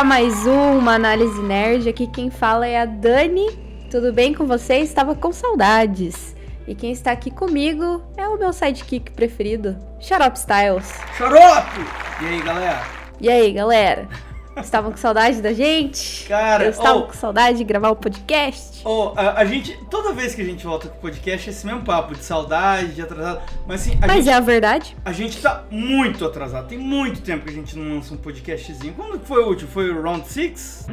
para mais uma análise nerd. Aqui quem fala é a Dani. Tudo bem com vocês? Estava com saudades. E quem está aqui comigo é o meu sidekick preferido, Xarope Styles. Xarope! E aí, galera? E aí, galera? Estavam com saudade da gente? Cara, Eu estava oh. com saudade de gravar o podcast. Ó, a, a gente, toda vez que a gente volta com o podcast, é esse mesmo papo de saudade, de atrasado. Mas assim, a, Mas gente, é a verdade? a gente tá muito atrasado. Tem muito tempo que a gente não lança um podcastzinho. Quando foi o último? Foi o Round 6?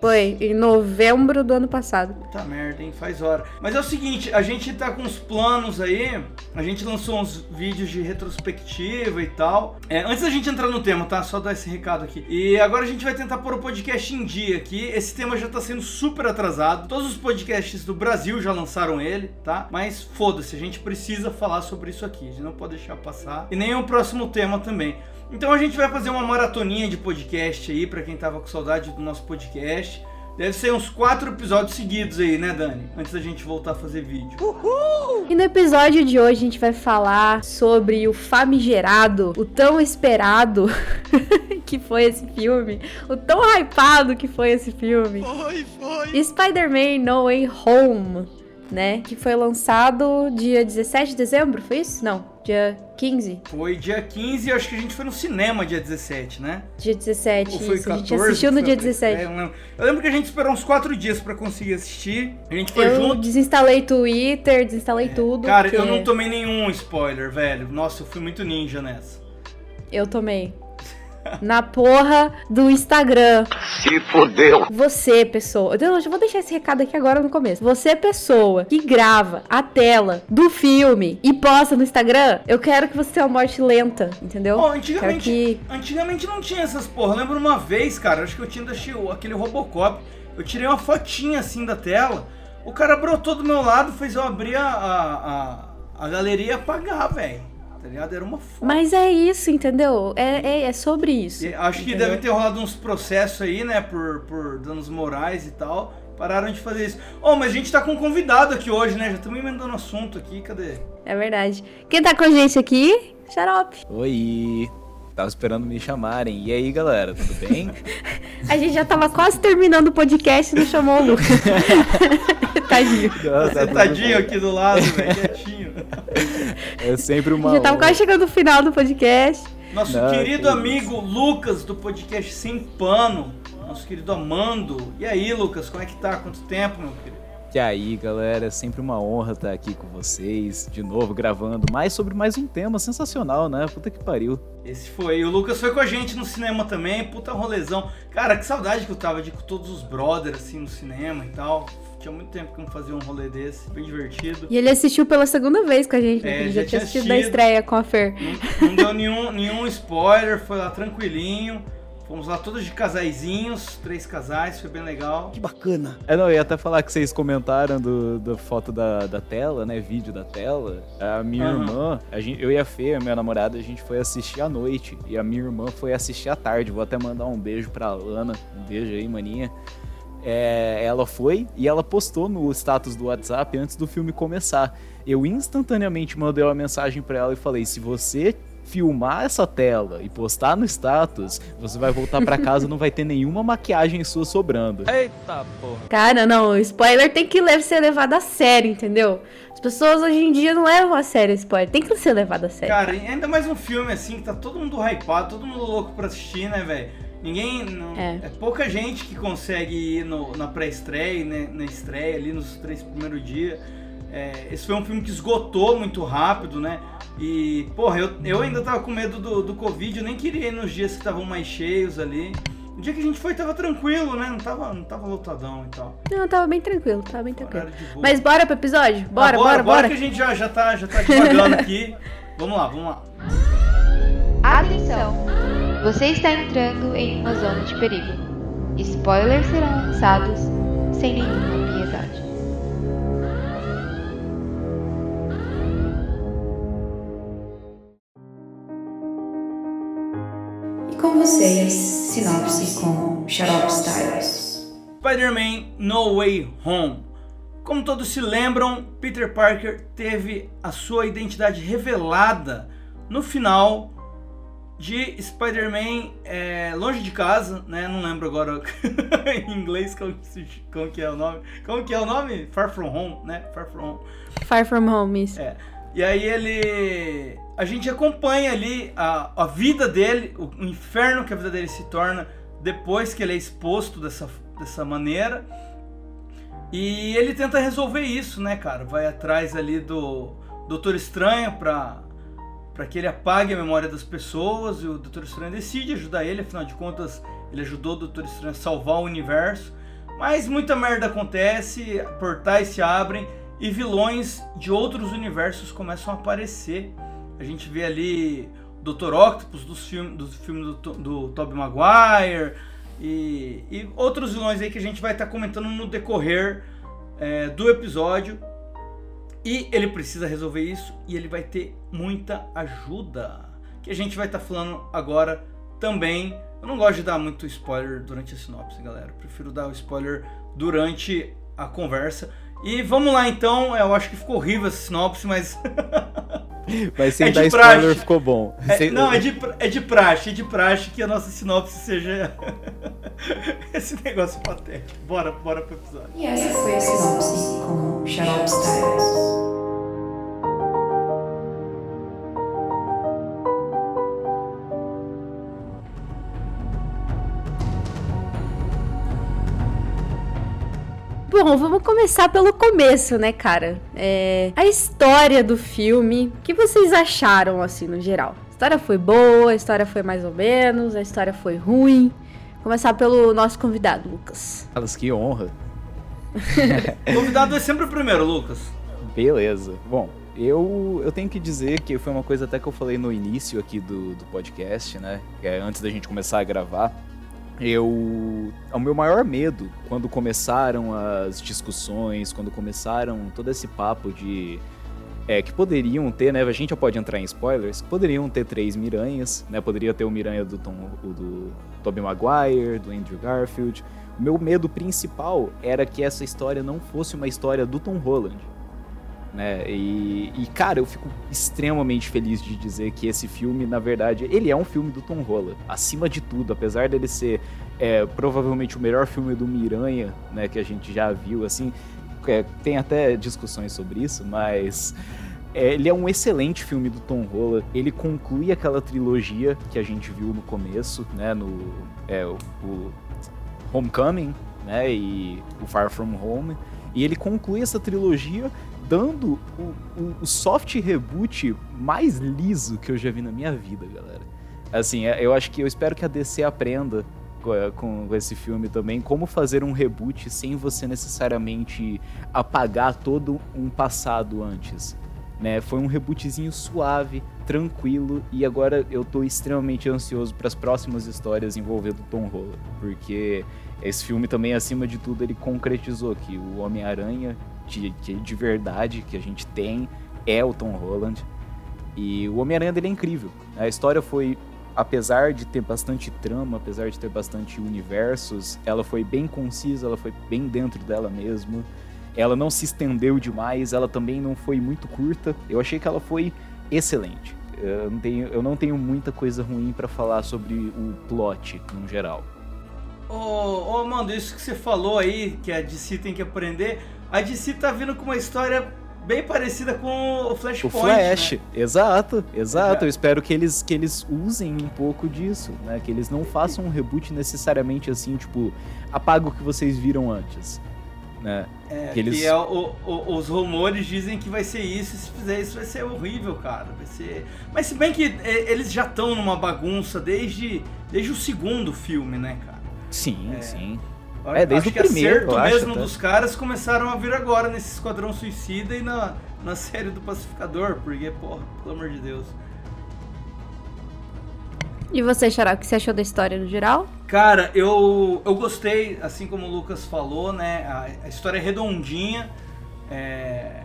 Foi em novembro do ano passado. Puta merda, hein? Faz hora. Mas é o seguinte, a gente tá com uns planos aí. A gente lançou uns vídeos de retrospectiva e tal. É, antes da gente entrar no tema, tá? Só dar esse recado aqui. E agora a gente vai tentar pôr o podcast em dia aqui. Esse tema já tá sendo super atrasado. Todos os podcasts do Brasil já lançaram ele, tá? Mas foda-se, a gente precisa falar sobre isso aqui. A gente não pode deixar passar. E nem o próximo tema também. Então a gente vai fazer uma maratoninha de podcast aí, pra quem tava com saudade do nosso podcast. Deve ser uns quatro episódios seguidos aí, né, Dani? Antes da gente voltar a fazer vídeo. E no episódio de hoje a gente vai falar sobre o famigerado, o tão esperado que foi esse filme, o tão hypado que foi esse filme. Foi, foi. Spider-Man No Way Home, né? Que foi lançado dia 17 de dezembro, foi isso? Não, dia 15. Foi dia 15 e acho que a gente foi no cinema dia 17, né? Dia 17, Ou foi isso. 14? a gente assistiu no dia 17. É, eu, lembro. Eu lembro que a gente esperou uns quatro dias pra conseguir assistir. A gente foi eu junto. desinstalei Twitter, desinstalei tudo. Cara, porque eu não tomei nenhum spoiler, velho. Nossa, eu fui muito ninja nessa. Eu tomei. Na porra do Instagram. Se fodeu. Você, pessoa. Eu já vou deixar esse recado aqui agora no começo. Você, pessoa que grava a tela do filme e posta no Instagram, eu quero que você tenha uma morte lenta, entendeu? Quero antigamente, que. antigamente não tinha essas porra. Eu lembro uma vez, cara, acho que eu tinha assistido aquele Robocop. Eu tirei uma fotinha assim da tela. O cara brotou do meu lado, fez eu abrir a, a, a, a galeria e apagar, velho. Tá ligado? Era uma foto. Mas é isso, entendeu? É, é, é sobre isso. E Acho que entendeu? deve ter rolado uns processos aí, né, por, por danos morais e tal. Pararam de fazer isso. Oh, mas a gente tá com um convidado aqui hoje, né? Já estamos emendando assunto aqui, cadê? É verdade. Quem tá com a gente aqui? Xarope. Oi! Tava esperando me chamarem. E aí, galera, tudo bem? A gente já tava quase terminando o podcast e não chamou o Lucas. Tadinho. Você tadinho aqui do lado, velho, quietinho. É sempre uma. Já tava quase chegando no final do podcast. Nosso Não, querido que amigo Lucas do podcast Sem Pano. Nosso querido Amando. E aí, Lucas, como é que tá? Quanto tempo, meu querido? E aí, galera, é sempre uma honra estar aqui com vocês, de novo gravando mais sobre mais um tema sensacional, né? Puta que pariu. Esse foi. E o Lucas foi com a gente no cinema também. Puta rolezão. Cara, que saudade que eu tava de com todos os brothers assim no cinema e tal. Tinha muito tempo que eu não fazia um rolê desse. Bem divertido. E ele assistiu pela segunda vez com a gente, né? É, Ele já já, tinha tinha assistido da assistido. estreia com a Fer. Não, não deu nenhum, nenhum spoiler, foi lá tranquilinho. Fomos lá todos de casaizinhos, três casais, foi bem legal. Que bacana. É, não, eu ia até falar que vocês comentaram do, da foto da, da tela, né? Vídeo da tela. A minha Aham. irmã, a gente, eu e a Fê, a minha namorada, a gente foi assistir à noite. E a minha irmã foi assistir à tarde. Vou até mandar um beijo pra Lana. Um beijo aí, maninha. É, ela foi e ela postou no status do WhatsApp antes do filme começar. Eu instantaneamente mandei uma mensagem pra ela e falei: se você filmar essa tela e postar no status, você vai voltar pra casa e não vai ter nenhuma maquiagem sua sobrando. Eita porra. Cara, não, o spoiler tem que ser levado a sério, entendeu? As pessoas hoje em dia não levam a sério spoiler, tem que ser levado a sério. Cara, e ainda mais um filme assim que tá todo mundo hypado, todo mundo louco pra assistir, né, velho? Ninguém. Não, É. é. pouca gente que consegue ir no- na pré-estreia, né, na estreia ali nos três primeiros dias. É, esse foi um filme que esgotou muito rápido, né? E, porra, eu, eu ainda tava com medo do, do Covid, eu nem queria ir nos dias que estavam mais cheios ali. O dia que a gente foi tava tranquilo, né? Não tava, não tava lotadão e tal. Não, tava bem tranquilo, tava bem tranquilo. Mas bora pro episódio? Bora, Ah, bora, bora. que a gente já, já, tá, já tá devagando aqui. Vamos lá, vamos lá. Atenção! Você está entrando em uma zona de perigo. Spoilers serão lançados sem nenhuma piedade. E com vocês, sinopse com Xarope Styles. Spider-Man No Way Home. Como todos se lembram, Peter Parker teve a sua identidade revelada no final de Spider-Man é, Longe de Casa, né? Não lembro agora em inglês como, como, que é o nome. Como que é o nome? Far From Home, né? Far From Home. Far From Home, isso. É. E aí ele... A gente acompanha ali a, a vida dele, o, o inferno que a vida dele se torna depois que ele é exposto dessa, dessa maneira. E ele tenta resolver isso, né, cara? Vai atrás ali do Doutor Estranho pra para que ele apague a memória das pessoas e o Doutor Estranho decide ajudar ele, afinal de contas ele ajudou o Doutor Estranho a salvar o universo. Mas muita merda acontece, portais se abrem e vilões de outros universos começam a aparecer. A gente vê ali o Dr. Octopus dos filmes do, filme do, do Tobey Maguire e, e, outros vilões aí que a gente vai estar tá comentando no decorrer é, do episódio. E ele precisa resolver isso e ele vai ter muita ajuda. Que a gente vai estar tá falando agora também. Eu não gosto de dar muito spoiler durante a sinopse, galera. Eu prefiro dar o spoiler durante a conversa. E vamos lá então. Eu acho que ficou horrível essa sinopse, mas. Mas sem é dar spoiler ficou bom. É, sem... Não, é de, é de praxe, é de praxe que a nossa sinopse seja esse negócio patético. Bora, bora pro episódio. E essa foi a sinopse com Xarope Styles. Bom, vamos começar pelo começo, né, cara? É, a história do filme. O que vocês acharam, assim, no geral? A história foi boa, a história foi mais ou menos, a história foi ruim. Começar pelo nosso convidado, Lucas. Carlos, que honra. o convidado é sempre o primeiro, Lucas. Beleza. Bom, eu, eu tenho que dizer que foi uma coisa até que eu falei no início aqui do, do podcast, né? É, antes da gente começar a gravar eu o meu maior medo quando começaram as discussões, quando começaram todo esse papo de é, que poderiam ter, né? A gente já pode entrar em spoilers. Poderiam ter três Miranhas, né? Poderia ter o Miranha do Tom, o do Tobey Maguire, do Andrew Garfield. O meu medo principal era que essa história não fosse uma história do Tom Holland né? E, e, cara, eu fico extremamente feliz de dizer que esse filme, na verdade, ele é um filme do Tom Holland, acima de tudo, apesar dele ser é, provavelmente o melhor filme do Miranha, né, que a gente já viu, assim, é, tem até discussões sobre isso, mas é, ele é um excelente filme do Tom Holland. Ele conclui aquela trilogia que a gente viu no começo, né? No é, o, o Homecoming, né? E o Far From Home. E ele conclui essa trilogia dando o, o, o, soft reboot mais liso que eu já vi na minha vida, galera. Assim, é, eu acho que eu espero que a DC aprenda com, esse filme também como fazer um reboot sem você necessariamente apagar todo um passado antes. Né? Foi um rebootzinho suave, tranquilo e agora eu tô extremamente ansioso para as próximas histórias envolvendo Tom Holland, porque esse filme também acima de tudo ele concretizou que o Homem-Aranha de, de, de, verdade que a gente tem é o Tom Holland. E o Homem-Aranha dele é incrível. A história foi, apesar de ter bastante trama, apesar de ter bastante universos, ela foi bem concisa, ela foi bem dentro dela mesmo. Ela não se estendeu demais, ela também não foi muito curta. Eu achei que ela foi excelente. Eu não tenho, eu não tenho muita coisa ruim para falar sobre o plot no geral. Ô, oh, oh, mano, isso que você falou aí, que a DC tem que aprender, a DC tá vindo com uma história bem parecida com o Flashpoint. O Flash, né? exato, exato. Eu espero que eles, que eles usem um pouco disso, né? Que eles não façam um reboot necessariamente assim, tipo, apaga o que vocês viram antes. Né? É, que, eles... que é o, o, os rumores dizem que vai ser isso, e se fizer isso vai ser horrível, cara. Vai ser... Mas se bem que é, eles já estão numa bagunça desde, desde o segundo filme, né, cara? Sim, é. sim. É, desde acho o primeiro. Acerto mesmo dos caras começaram a vir agora nesse Esquadrão Suicida e na, na série do Pacificador, porque, porra, pelo amor de Deus. E você, Xará, o que você achou da história no geral? Cara, eu, eu gostei, assim como o Lucas falou, né? A, a história é redondinha. É...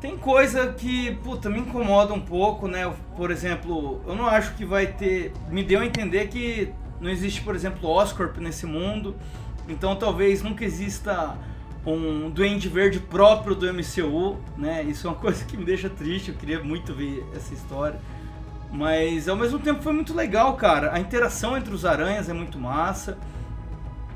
Tem coisa que, puta, me incomoda um pouco, né? Por exemplo, eu não acho que vai ter. Me deu a entender que não existe, por exemplo, Oscorp nesse mundo. Então talvez nunca exista um Duende Verde próprio do MCU, né? Isso é uma coisa que me deixa triste, eu queria muito ver essa história. Mas ao mesmo tempo foi muito legal, cara. A interação entre os aranhas é muito massa.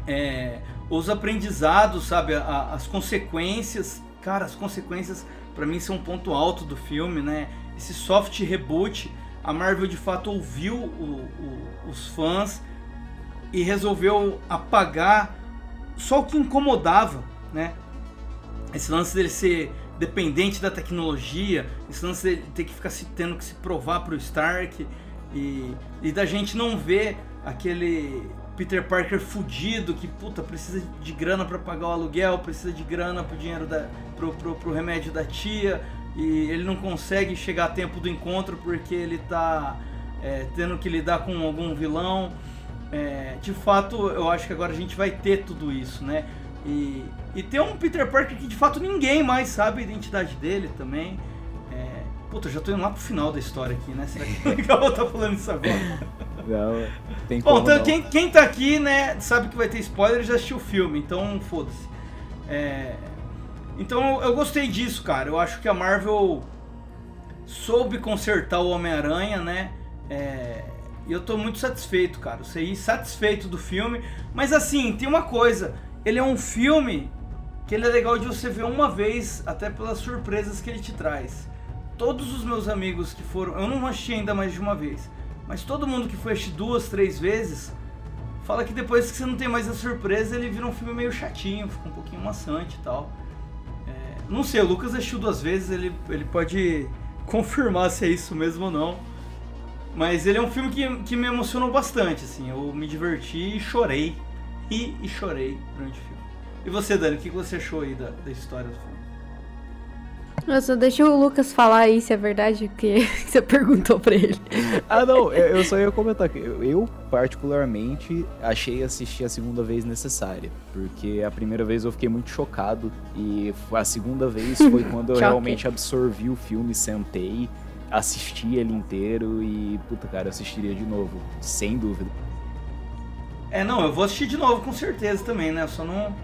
É, os aprendizados, sabe? A, as consequências. Cara, as consequências para mim são um ponto alto do filme, né? Esse soft reboot. A Marvel de fato ouviu o, o, os fãs e resolveu apagar só o que incomodava, né? Esse lance dele ser dependente da tecnologia, esse lance dele ter que ficar se, tendo que se provar pro Stark e, e da gente não ver aquele Peter Parker fudido que puta precisa de grana para pagar o aluguel, precisa de grana pro dinheiro da pro, pro, pro remédio da tia e ele não consegue chegar a tempo do encontro porque ele tá é, tendo que lidar com algum vilão. É, de fato, eu acho que agora a gente vai ter tudo isso, né? E, e tem um Peter Parker que de fato ninguém mais sabe a identidade dele também. É... Puta, eu já tô indo lá pro final da história aqui, né? Será que é legal eu tá falando isso agora? Não, tem Bom, então não. Quem, quem tá aqui, né, sabe que vai ter spoiler e já assistiu o filme, então foda-se. É... Então eu gostei disso, cara. Eu acho que a Marvel soube consertar o Homem-Aranha, né? É... E eu tô muito satisfeito, cara. Eu saí satisfeito do filme. Mas assim, tem uma coisa ele é um filme que ele é legal de você ver uma vez, até pelas surpresas que ele te traz. Todos os meus amigos que foram, eu não assisti ainda mais de uma vez, mas todo mundo que foi assistir duas, três vezes, fala que depois que você não tem mais a surpresa, ele vira um filme meio chatinho, fica um pouquinho maçante e tal. É, não sei, o Lucas assistiu duas vezes, ele, ele pode confirmar se é isso mesmo ou não. Mas ele é um filme que, que me emocionou bastante, assim, eu me diverti e chorei ri e chorei durante o filme. E você, Dani, o que você achou aí da, da história do filme? Nossa, deixa o Lucas falar aí se é verdade o que você perguntou pra ele. Ah, não, eu só ia comentar que eu, particularmente, achei assistir a segunda vez necessária. Porque a primeira vez eu fiquei muito chocado. E a segunda vez foi quando eu realmente absorvi o filme, sentei, assisti ele inteiro e, puta, cara, eu assistiria de novo, sem dúvida. É, não, eu vou assistir de novo com certeza também, né? Eu só não,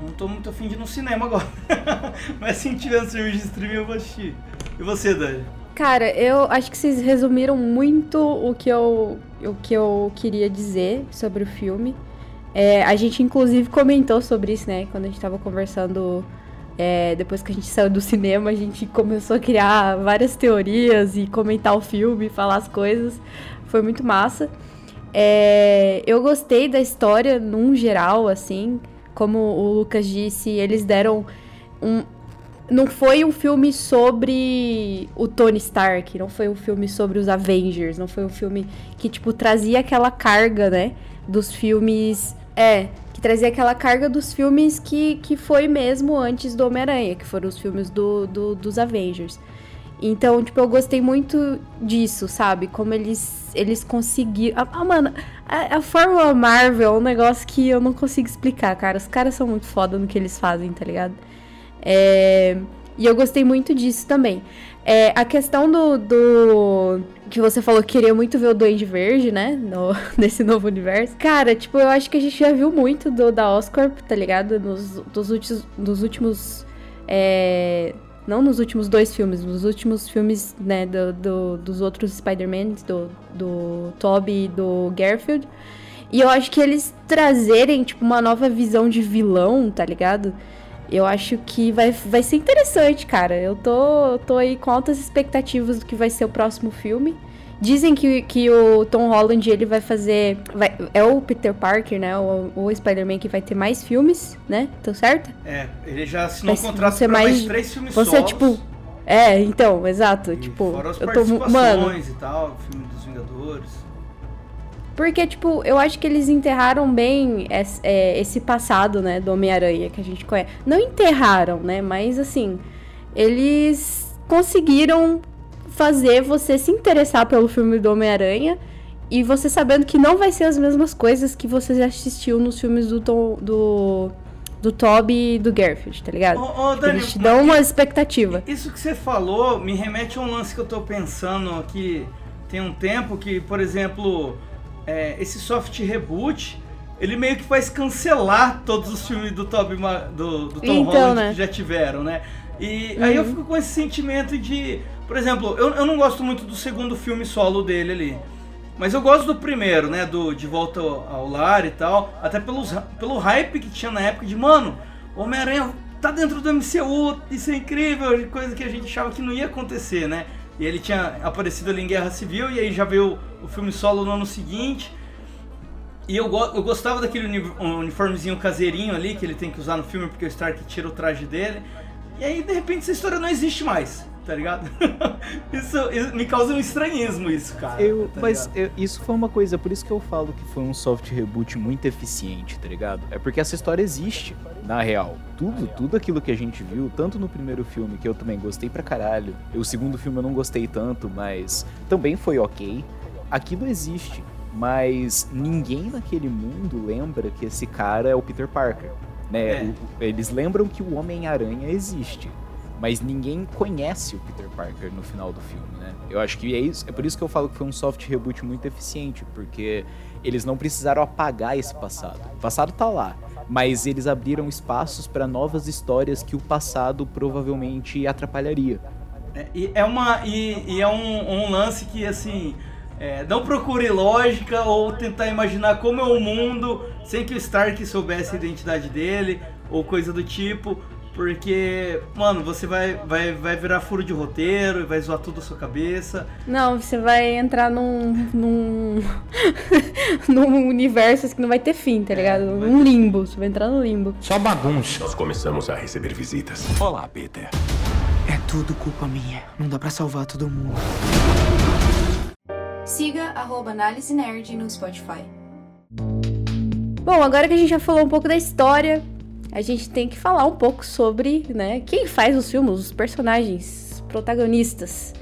não tô muito afim de ir no cinema agora. Mas se tiver no serviço de streaming eu vou assistir. E você, Dani? Cara, eu acho que vocês resumiram muito o que eu, o que eu queria dizer sobre o filme. É, a gente inclusive comentou sobre isso, né? Quando a gente tava conversando é, depois que a gente saiu do cinema, a gente começou a criar várias teorias e comentar o filme, falar as coisas. Foi muito massa. É, eu gostei da história num geral, assim. Como o Lucas disse, eles deram um. Não foi um filme sobre o Tony Stark, não foi um filme sobre os Avengers, não foi um filme que, tipo, trazia aquela carga, né? Dos filmes. É, que trazia aquela carga dos filmes que, que foi mesmo antes do Homem-Aranha, que foram os filmes do, do, dos Avengers. Então, tipo, eu gostei muito disso, sabe? Como eles, eles conseguiram. Ah, mano, a, a Fórmula Marvel é um negócio que eu não consigo explicar, cara. Os caras são muito foda no que eles fazem, tá ligado? É... E eu gostei muito disso também. É, a questão do, do. Que você falou que queria muito ver o Duende Verde, né? No, nesse novo universo. Cara, tipo, eu acho que a gente já viu muito do, da Oscorp, tá ligado? Nos, dos últimos. Dos últimos é, não nos últimos dois filmes, nos últimos filmes, né, do, do dos outros Spider-Man, do, do Tobey e do Garfield. E eu acho que eles trazerem, tipo, uma nova visão de vilão, tá ligado? Eu acho que vai, vai ser interessante, cara. Eu tô, tô aí com altas expectativas do que vai ser o próximo filme. Dizem que, que o Tom Holland ele vai fazer. Vai, é o Peter Parker, né? O, o Spider-Man que vai ter mais filmes, né? Tô certo? É, ele já assinou um contrato pra mais, mais três filmes você, solos. tipo. É, então, exato. E tipo, fora as eu tô. Mano. e tal, filme dos Vingadores. Porque, tipo, eu acho que eles enterraram bem esse, é, esse passado, né, do Homem-Aranha que a gente conhece. Não enterraram, né? Mas assim, eles conseguiram fazer você se interessar pelo filme do Homem-Aranha e você sabendo que não vai ser as mesmas coisas que você já assistiu nos filmes do Tom, do do Toby e do Garfield, tá ligado? Ô, ô, Dani, Eles te dão uma expectativa. Isso que você falou me remete a um lance que eu tô pensando aqui tem um tempo, que, por exemplo, é, esse soft reboot, ele meio que faz cancelar todos os filmes do, Toby, do, do Tom então, Holland né? que já tiveram, né? E uhum. aí eu fico com esse sentimento de... Por exemplo, eu, eu não gosto muito do segundo filme solo dele ali. Mas eu gosto do primeiro, né? Do De Volta ao Lar e tal. Até pelos, pelo hype que tinha na época de, mano, Homem-Aranha tá dentro do MCU, isso é incrível, coisa que a gente achava que não ia acontecer, né? E ele tinha aparecido ali em Guerra Civil, e aí já veio o filme solo no ano seguinte. E eu, eu gostava daquele uniformezinho caseirinho ali que ele tem que usar no filme, porque o Stark tira o traje dele. E aí, de repente, essa história não existe mais tá ligado? isso, isso, me causa um estranhismo isso, cara. Eu, tá mas eu, isso foi uma coisa, por isso que eu falo que foi um soft reboot muito eficiente, tá ligado? É porque essa história existe, na real. Tudo, tudo aquilo que a gente viu, tanto no primeiro filme, que eu também gostei pra caralho, o segundo filme eu não gostei tanto, mas também foi ok. Aquilo existe, mas ninguém naquele mundo lembra que esse cara é o Peter Parker. Né? É. Eles lembram que o Homem-Aranha existe mas ninguém conhece o Peter Parker no final do filme, né? Eu acho que é isso, é por isso que eu falo que foi um soft reboot muito eficiente, porque eles não precisaram apagar esse passado. O passado tá lá, mas eles abriram espaços para novas histórias que o passado provavelmente atrapalharia. É, e é uma e, e é um, um, lance que assim é, não procure lógica ou tentar imaginar como é o mundo sem que o Stark soubesse a identidade dele ou coisa do tipo porque, mano, você vai, vai, vai virar furo de roteiro e vai zoar tudo a sua cabeça. Não, você vai entrar num. num. num universo que não vai ter fim, tá ligado? É, num limbo. Você vai entrar no limbo. Só bagunça. Nós começamos a receber visitas. Olá, Peter. É tudo culpa minha. Não dá para salvar todo mundo. Siga arroba Análise Nerd no Spotify. Bom, agora que a gente já falou um pouco da história, a gente tem que falar um pouco sobre, né, quem faz os filmes, os personagens protagonistas.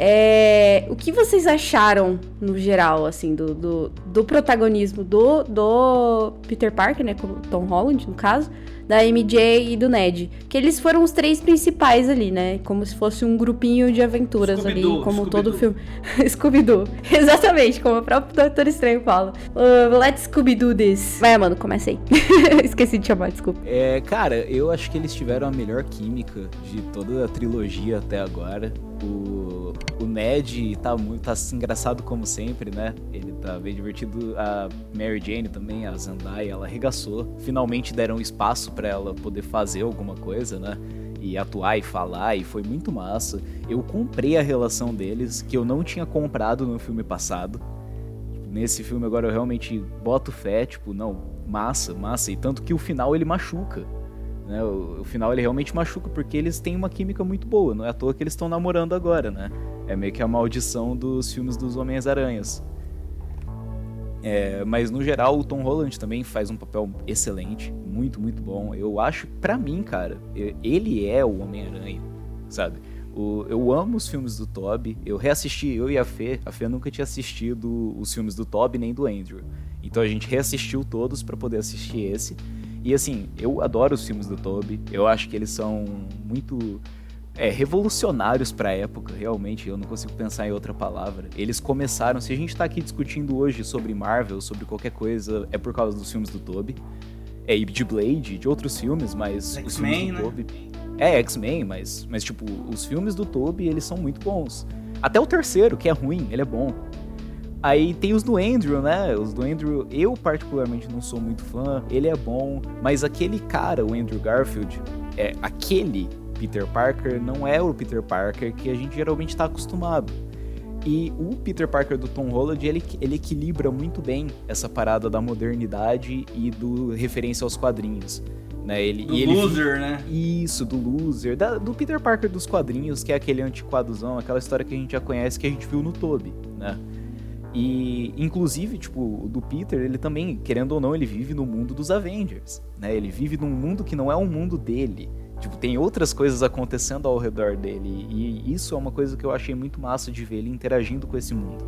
É, o que vocês acharam, no geral, assim, do, do, do protagonismo do, do Peter Parker, né, como Tom Holland, no caso, da MJ e do Ned. Que eles foram os três principais ali, né? Como se fosse um grupinho de aventuras ali, como todo filme. Scooby-Doo. Exatamente, como o próprio Doutor Estranho fala. Uh, let's Scooby-Doo this. Vai, mano, começa aí. Esqueci de chamar, desculpa. É, cara, eu acho que eles tiveram a melhor química de toda a trilogia até agora. O, o Ned tá muito tá engraçado como sempre, né? Ele tá bem divertido. A Mary Jane também, a Zendaya, ela arregaçou. Finalmente deram espaço para ela poder fazer alguma coisa, né? E atuar e falar, e foi muito massa. Eu comprei a relação deles, que eu não tinha comprado no filme passado. Nesse filme agora eu realmente boto fé, tipo, não, massa, massa. E tanto que o final ele machuca. Né? O, o, final ele realmente machuca porque eles têm uma química muito boa. Não é à toa que eles estão namorando agora, né? É meio que a maldição dos filmes dos Homens-Aranhas. É, mas no geral o Tom Holland também faz um papel excelente, muito, muito bom. Eu acho, para mim, cara, ele é o Homem-Aranha, sabe? O, eu amo os filmes do Toby. Eu reassisti, eu e a Fê. A Fê nunca tinha assistido os filmes do Toby nem do Andrew. Então a gente reassistiu todos para poder assistir esse. E assim, eu adoro os filmes do Toby. Eu acho que eles são muito é, revolucionários para a época, realmente, eu não consigo pensar em outra palavra. Eles começaram, se a gente tá aqui discutindo hoje sobre Marvel, sobre qualquer coisa, é por causa dos filmes do Toby. É, e de Blade, de outros filmes, mas os filmes do né? Toby... É, X-Men, mas, mas tipo, os filmes do Toby, eles são muito bons. Até o terceiro, que é ruim, ele é bom. Aí tem os do Andrew, né? Os do Andrew, eu particularmente não sou muito fã, ele é bom, mas aquele cara, o Andrew Garfield, é aquele Peter Parker não é o Peter Parker que a gente geralmente está acostumado. E o Peter Parker do Tom Holland, ele, ele equilibra muito bem essa parada da modernidade e do referência aos quadrinhos. Né? Ele, do ele, loser, né? Isso, do loser. Da, do Peter Parker dos quadrinhos, que é aquele antiquadozão, aquela história que a gente já conhece, que a gente viu no Toby, né? E, inclusive, tipo, o do Peter, ele também, querendo ou não, ele vive no mundo dos Avengers, né? Ele vive num mundo que não é um mundo dele. Tipo, tem outras coisas acontecendo ao redor dele. E isso é uma coisa que eu achei muito massa de ver ele interagindo com esse mundo.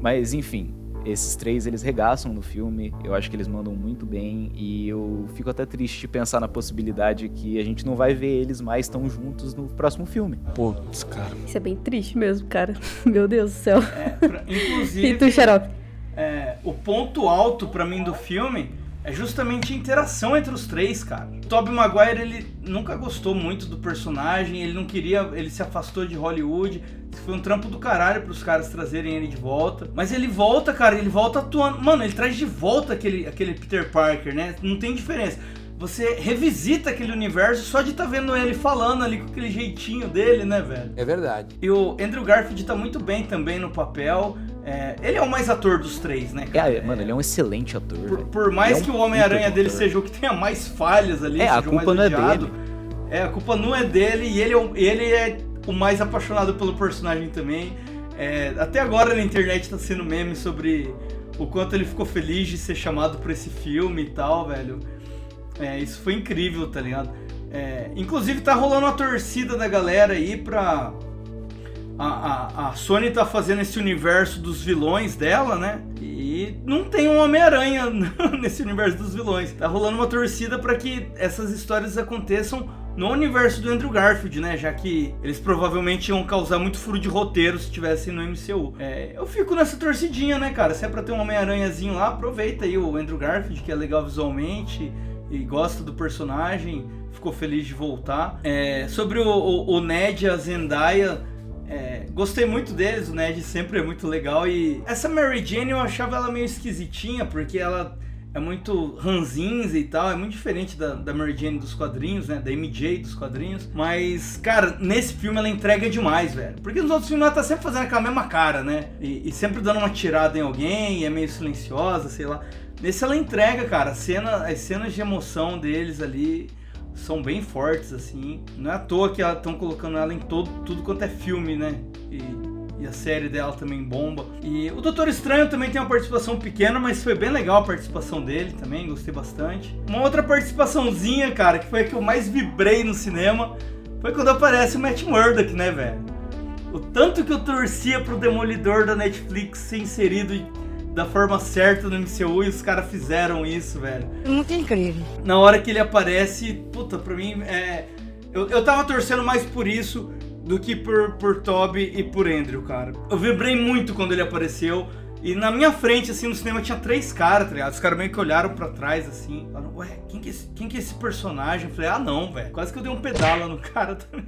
Mas enfim, esses três eles regaçam no filme, eu acho que eles mandam muito bem e eu fico até triste de pensar na possibilidade que a gente não vai ver eles mais tão juntos no próximo filme. Putz, cara. Isso é bem triste mesmo, cara. Meu Deus do céu. É, pra- inclusive, E tu, Xarope? é, o ponto alto pra mim do filme é justamente a interação entre os três, cara. Tobey Maguire, ele nunca gostou muito do personagem, ele não queria, ele se afastou de Hollywood. Foi um trampo do caralho pros caras trazerem ele de volta. Mas ele volta, cara, ele volta atuando. Mano, ele traz de volta aquele, aquele Peter Parker, né? Não tem diferença. Você revisita aquele universo só de estar vendo ele falando ali com aquele jeitinho dele, né, velho? É verdade. E o Andrew Garfield tá muito bem também no papel. É, ele é o mais ator dos três, né, cara? É, mano, ele é um excelente ator. Por, por mais é um que o Homem-Aranha dele ator. seja o que tenha mais falhas ali, É, a culpa não é dele. É, a culpa não é dele e ele é, ele é o mais apaixonado pelo personagem também. É, até agora na internet tá sendo meme sobre o quanto ele ficou feliz de ser chamado pra esse filme e tal, velho. É, isso foi incrível, tá ligado? É, inclusive tá rolando uma torcida da galera aí pra. A, a, a Sony tá fazendo esse universo dos vilões dela, né? E não tem um Homem-Aranha nesse universo dos vilões. Tá rolando uma torcida pra que essas histórias aconteçam no universo do Andrew Garfield, né? Já que eles provavelmente iam causar muito furo de roteiro se estivessem no MCU. É, eu fico nessa torcidinha, né, cara? Se é pra ter um Homem-Aranhazinho lá, aproveita aí o Andrew Garfield, que é legal visualmente e gosta do personagem, ficou feliz de voltar. É, sobre o, o, o Ned e a Zendaya, é, gostei muito deles, o Ned sempre é muito legal. E essa Mary Jane eu achava ela meio esquisitinha, porque ela é muito ranzinza e tal, é muito diferente da, da Mary Jane dos quadrinhos, né? Da MJ dos quadrinhos. Mas, cara, nesse filme ela entrega demais, velho. Porque nos outros filmes ela tá sempre fazendo aquela mesma cara, né? E, e sempre dando uma tirada em alguém, é meio silenciosa, sei lá. Nesse ela entrega, cara. Cena, as cenas de emoção deles ali são bem fortes, assim. Não é à toa que estão colocando ela em todo, tudo quanto é filme, né? E, e a série dela também bomba. E o Doutor Estranho também tem uma participação pequena, mas foi bem legal a participação dele também, gostei bastante. Uma outra participaçãozinha, cara, que foi a que eu mais vibrei no cinema, foi quando aparece o Matt Murdock, né, velho? O tanto que eu torcia pro Demolidor da Netflix ser inserido da forma certa no MCU e os caras fizeram isso, velho. Muito incrível. Na hora que ele aparece, puta, pra mim é. Eu, eu tava torcendo mais por isso do que por, por Toby e por Andrew, cara. Eu vibrei muito quando ele apareceu. E na minha frente, assim, no cinema tinha três caras, tá ligado? Os caras meio que olharam pra trás, assim, falaram, ué, quem que, é esse, quem que é esse personagem? Eu falei, ah não, velho. Quase que eu dei um pedala no cara também.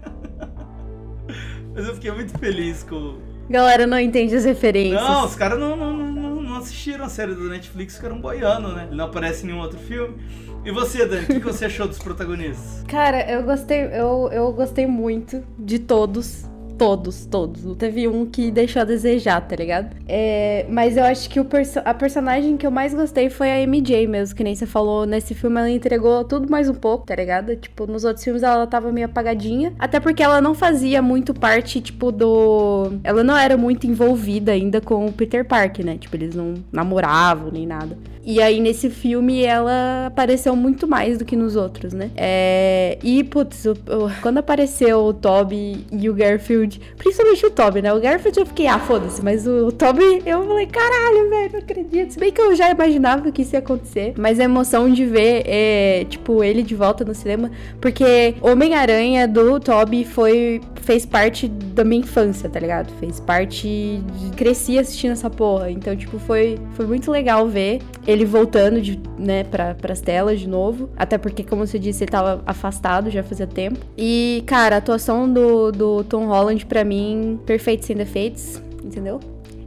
Mas eu fiquei muito feliz com, Galera não entende as referências. não, os caras não, não, não, não assistiram a série do Netflix, ficaram boiando, né? Ele não aparece em nenhum outro filme. E você, Dani, o que, que você achou dos protagonistas? Cara, eu gostei, eu, eu gostei muito de todos. Todos, todos. Não teve um que deixou a desejar, tá ligado? É, mas eu acho que o perso a personagem que eu mais gostei foi a MJ mesmo, que nem você falou. Nesse filme ela entregou tudo mais um pouco, tá ligado? Tipo, nos outros filmes ela tava meio apagadinha. Até porque ela não fazia muito parte, tipo, do. Ela não era muito envolvida ainda com o Peter Parker, né? Tipo, eles não namoravam nem nada. E aí, nesse filme, ela apareceu muito mais do que nos outros, né? É... E, putz, o- quando apareceu o Toby e o Garfield, principalmente o Toby, né? O Garfield eu fiquei, ah, foda-se, mas o Toby, eu falei, caralho, velho, não acredito. Se bem que eu já imaginava que isso ia acontecer, mas a emoção de ver, é, tipo, ele de volta no cinema, porque Homem-Aranha do Toby foi, fez parte da minha infância, tá ligado? Fez parte de... Cresci assistindo essa porra, então, tipo, foi, foi muito legal ver ele voltando, de, né, pra, pras telas de novo. Até porque, como você disse, ele tava afastado já fazia tempo. E, cara, a atuação do, do Tom Holland, pra mim, perfeito sem defeitos, entendeu?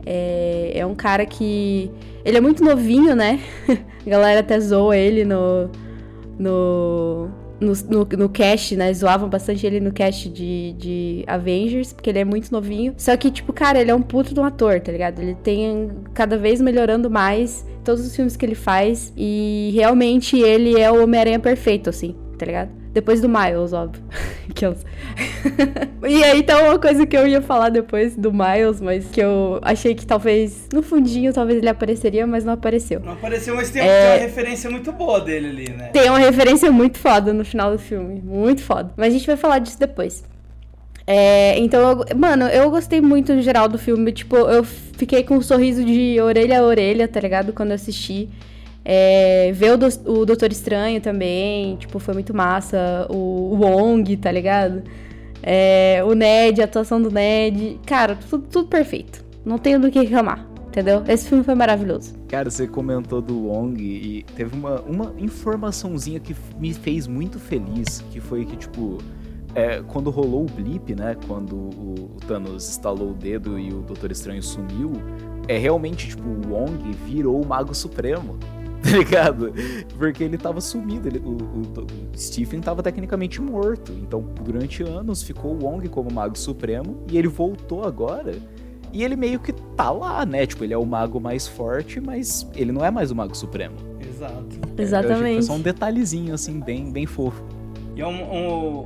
É, é um cara que. Ele é muito novinho, né? A galera até zoa ele no. No. No, no, no cast, né? Zoavam bastante ele no cast de, de Avengers, porque ele é muito novinho. Só que, tipo, cara, ele é um puto de um ator, tá ligado? Ele tem cada vez melhorando mais todos os filmes que ele faz. E realmente ele é o Homem-Aranha perfeito, assim, tá ligado? Depois do Miles, óbvio. E aí tá uma coisa que eu ia falar depois do Miles, mas que eu achei que talvez, no fundinho, talvez ele apareceria, mas não apareceu. Não apareceu, mas tem, É. uma referência muito boa dele ali, né? Tem uma referência muito foda no final do filme. Muito foda. Mas a gente vai falar disso depois. É, então, eu- mano, eu gostei muito no geral do filme. Tipo, eu fiquei com um sorriso de orelha a orelha, tá ligado? Quando eu assisti. É, ver o, o Doutor Estranho também, tipo, foi muito massa. O, o Wong, tá ligado? É, o Ned, a atuação do Ned. Cara, tudo, tudo perfeito. Não tenho do que reclamar, entendeu? Esse filme foi maravilhoso. Cara, você comentou do Wong e teve uma, uma informaçãozinha que me fez muito feliz, que foi que, tipo, é, quando rolou o blip, né, quando o, o Thanos estalou o dedo e o Doutor Estranho sumiu, é realmente, tipo, o Wong virou o Mago Supremo, tá ligado? Porque ele tava sumido, ele- o, o- o Stephen tava tecnicamente morto, então durante anos ficou o Wong como Mago Supremo e ele voltou agora e ele meio que tá lá, né? Tipo, ele é o mago mais forte, mas ele não é mais o mago supremo. Exato. Eu achei que foi Exatamente. só um detalhezinho, assim, bem, bem fofo. E é, um-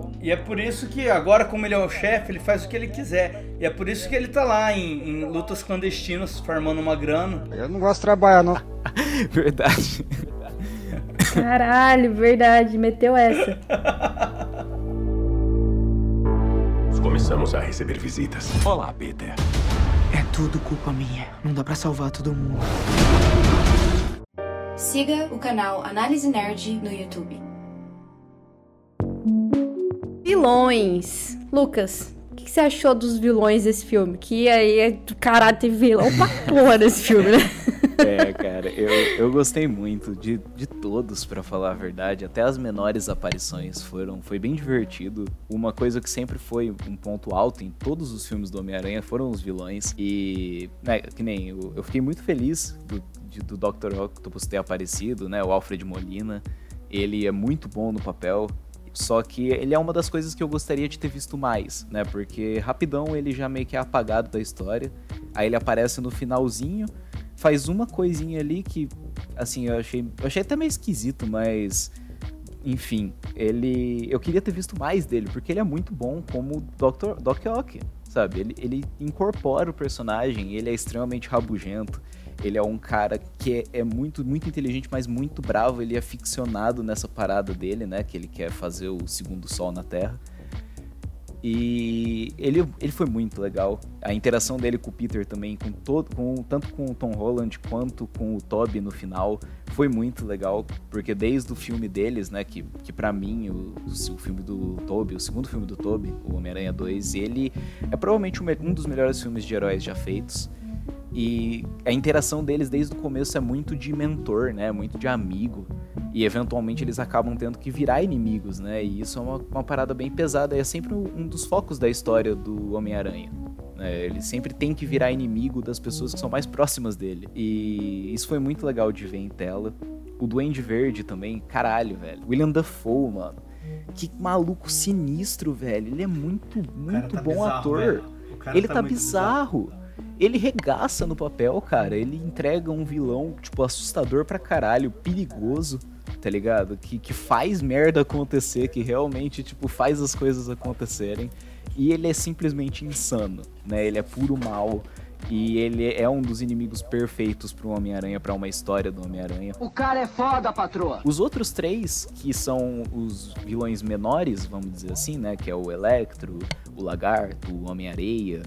um- e é por isso que agora, como ele é o chefe, ele faz o que ele quiser. E é por isso que ele tá lá em, em lutas clandestinas, farmando uma grana. Eu não gosto de trabalhar, não. Verdade. Caralho, verdade, meteu essa. Começamos a receber visitas. Olá, Peter. É tudo culpa minha. Não dá pra salvar todo mundo. Siga o canal Análise Nerd no YouTube. Vilões. Lucas, o que, que você achou dos vilões desse filme? Que aí, é do vilão pra porra desse filme, né? É, cara, eu, eu gostei muito de, de todos, pra falar a verdade. Até as menores aparições foram foi bem divertido. Uma coisa que sempre foi um ponto alto em todos os filmes do Homem-Aranha foram os vilões. E, né, que nem eu, eu fiquei muito feliz do, de- do Dr. Octopus ter aparecido, né? O Alfred Molina. Ele é muito bom no papel. Só que ele é uma das coisas que eu gostaria de ter visto mais, né? Porque rapidão ele já meio que é apagado da história. Aí ele aparece no finalzinho, faz uma coisinha ali que, assim, eu achei, eu achei até meio esquisito, mas enfim, ele, eu queria ter visto mais dele, porque ele é muito bom como Dr. Doc Ock, sabe? Ele, ele incorpora o personagem, ele é extremamente rabugento. Ele é um cara que é, é muito, muito inteligente, mas muito bravo. Ele é ficcionado nessa parada dele, né? Que ele quer fazer o segundo sol na Terra. E ele, ele foi muito legal. A interação dele com o Peter também, com todo, com, tanto com o Tom Holland quanto com o Toby no final, foi muito legal. Porque desde o filme deles, né, que, que para mim, o, o filme do Toby, o segundo filme do Toby, o Homem-Aranha 2, ele é provavelmente um, um dos melhores filmes de heróis já feitos. E a interação deles desde o começo é muito de mentor, né? Muito de amigo. E eventualmente eles acabam tendo que virar inimigos, né? E isso é uma, uma parada bem pesada. É sempre um dos focos da história do Homem-Aranha. né? Ele sempre tem que virar inimigo das pessoas que são mais próximas dele. E isso foi muito legal de ver em tela. O Duende Verde também, caralho, velho. William Dafoe, mano. Que maluco sinistro, velho. Ele é muito, muito tá bom bizarro, ator. Ele tá, muito bizarro. Ele regaça no papel, cara. Ele entrega um vilão, tipo, assustador pra caralho, perigoso, tá ligado? Que, que faz merda acontecer, que realmente, tipo, faz as coisas acontecerem. E ele é simplesmente insano, né? Ele é puro mal. E ele é um dos inimigos perfeitos pro Homem-Aranha, pra uma história do Homem-Aranha. O cara é foda, patroa. Os outros três, que são os vilões menores, vamos dizer assim, né? Que é o Electro, o Lagarto, o Homem-Areia.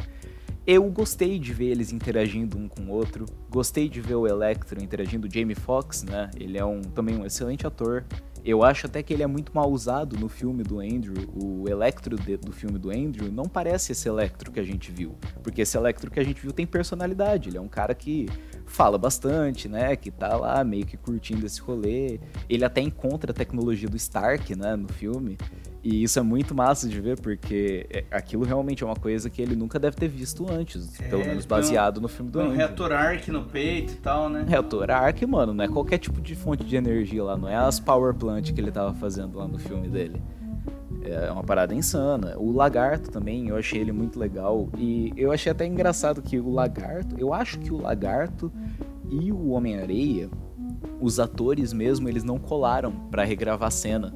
Eu gostei de ver eles interagindo um com o outro. Gostei de ver o Electro interagindo. O Jamie Foxx, né? Ele é um, também um excelente ator. Eu acho até que ele é muito mal usado no filme do Andrew. O Electro de- do filme do Andrew não parece esse Electro que a gente viu. Porque esse Electro que a gente viu tem personalidade. Ele é um cara que fala bastante, né? Que tá lá meio que curtindo esse rolê. Ele até encontra a tecnologia do Stark, né? No filme. E isso é muito massa de ver, porque é- aquilo realmente é uma coisa que ele nunca deve ter visto antes. É, pelo menos põe um- baseado no filme do Um reator arc no peito e tal, né? Reator Arc, mano, não é qualquer tipo de fonte de energia lá, não é as power plant que ele tava fazendo lá no filme dele. É uma parada insana. O Lagarto também, eu achei ele muito legal. E eu achei até engraçado que o Lagarto, eu acho que o Lagarto e o Homem-Areia, os atores mesmo, eles não colaram pra regravar a cena.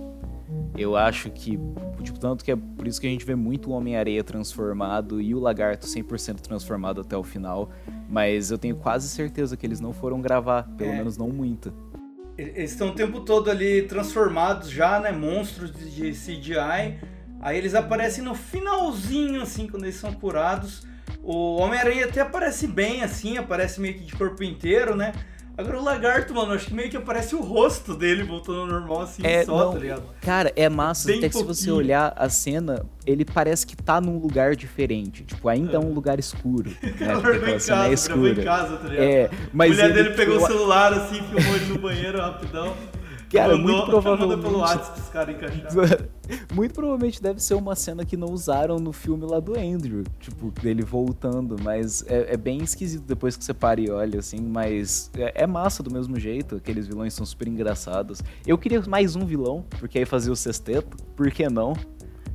Eu acho que, tipo, tanto que é por isso que a gente vê muito o Homem-Areia transformado e o Lagarto 100% transformado até o final. Mas eu tenho quase certeza que eles não foram gravar, pelo É. menos não muita. Eles estão o tempo todo ali transformados já, né? Monstros de CGI. Aí eles aparecem no finalzinho, assim, quando eles são curados. O Homem-Aranha até aparece bem, assim, aparece meio que de corpo inteiro, né? Agora o lagarto, mano, acho que meio que aparece o rosto dele voltando ao normal, assim, É, só, não, tá ligado? Cara, é massa, Bem até que se você pouquinho. olhar a cena, ele parece que tá num lugar diferente. Tipo, ainda é um lugar escuro. Né? Porque em aquela cena é casa, gravou em escura. casa, tá ligado? É, mas a mulher ele- dele pegou o celular, assim, filmou ele no banheiro rapidão. Cara, mandou, muito provavelmente- pelo WhatsApp caras encaixar. Muito provavelmente deve ser uma cena que não usaram no filme lá do Andrew. Tipo, dele voltando. Mas é, é bem esquisito depois que você para e olha, assim. Mas é, é massa do mesmo jeito. Aqueles vilões são super engraçados. Eu queria mais um vilão, porque aí fazia o sexteto. Por que não?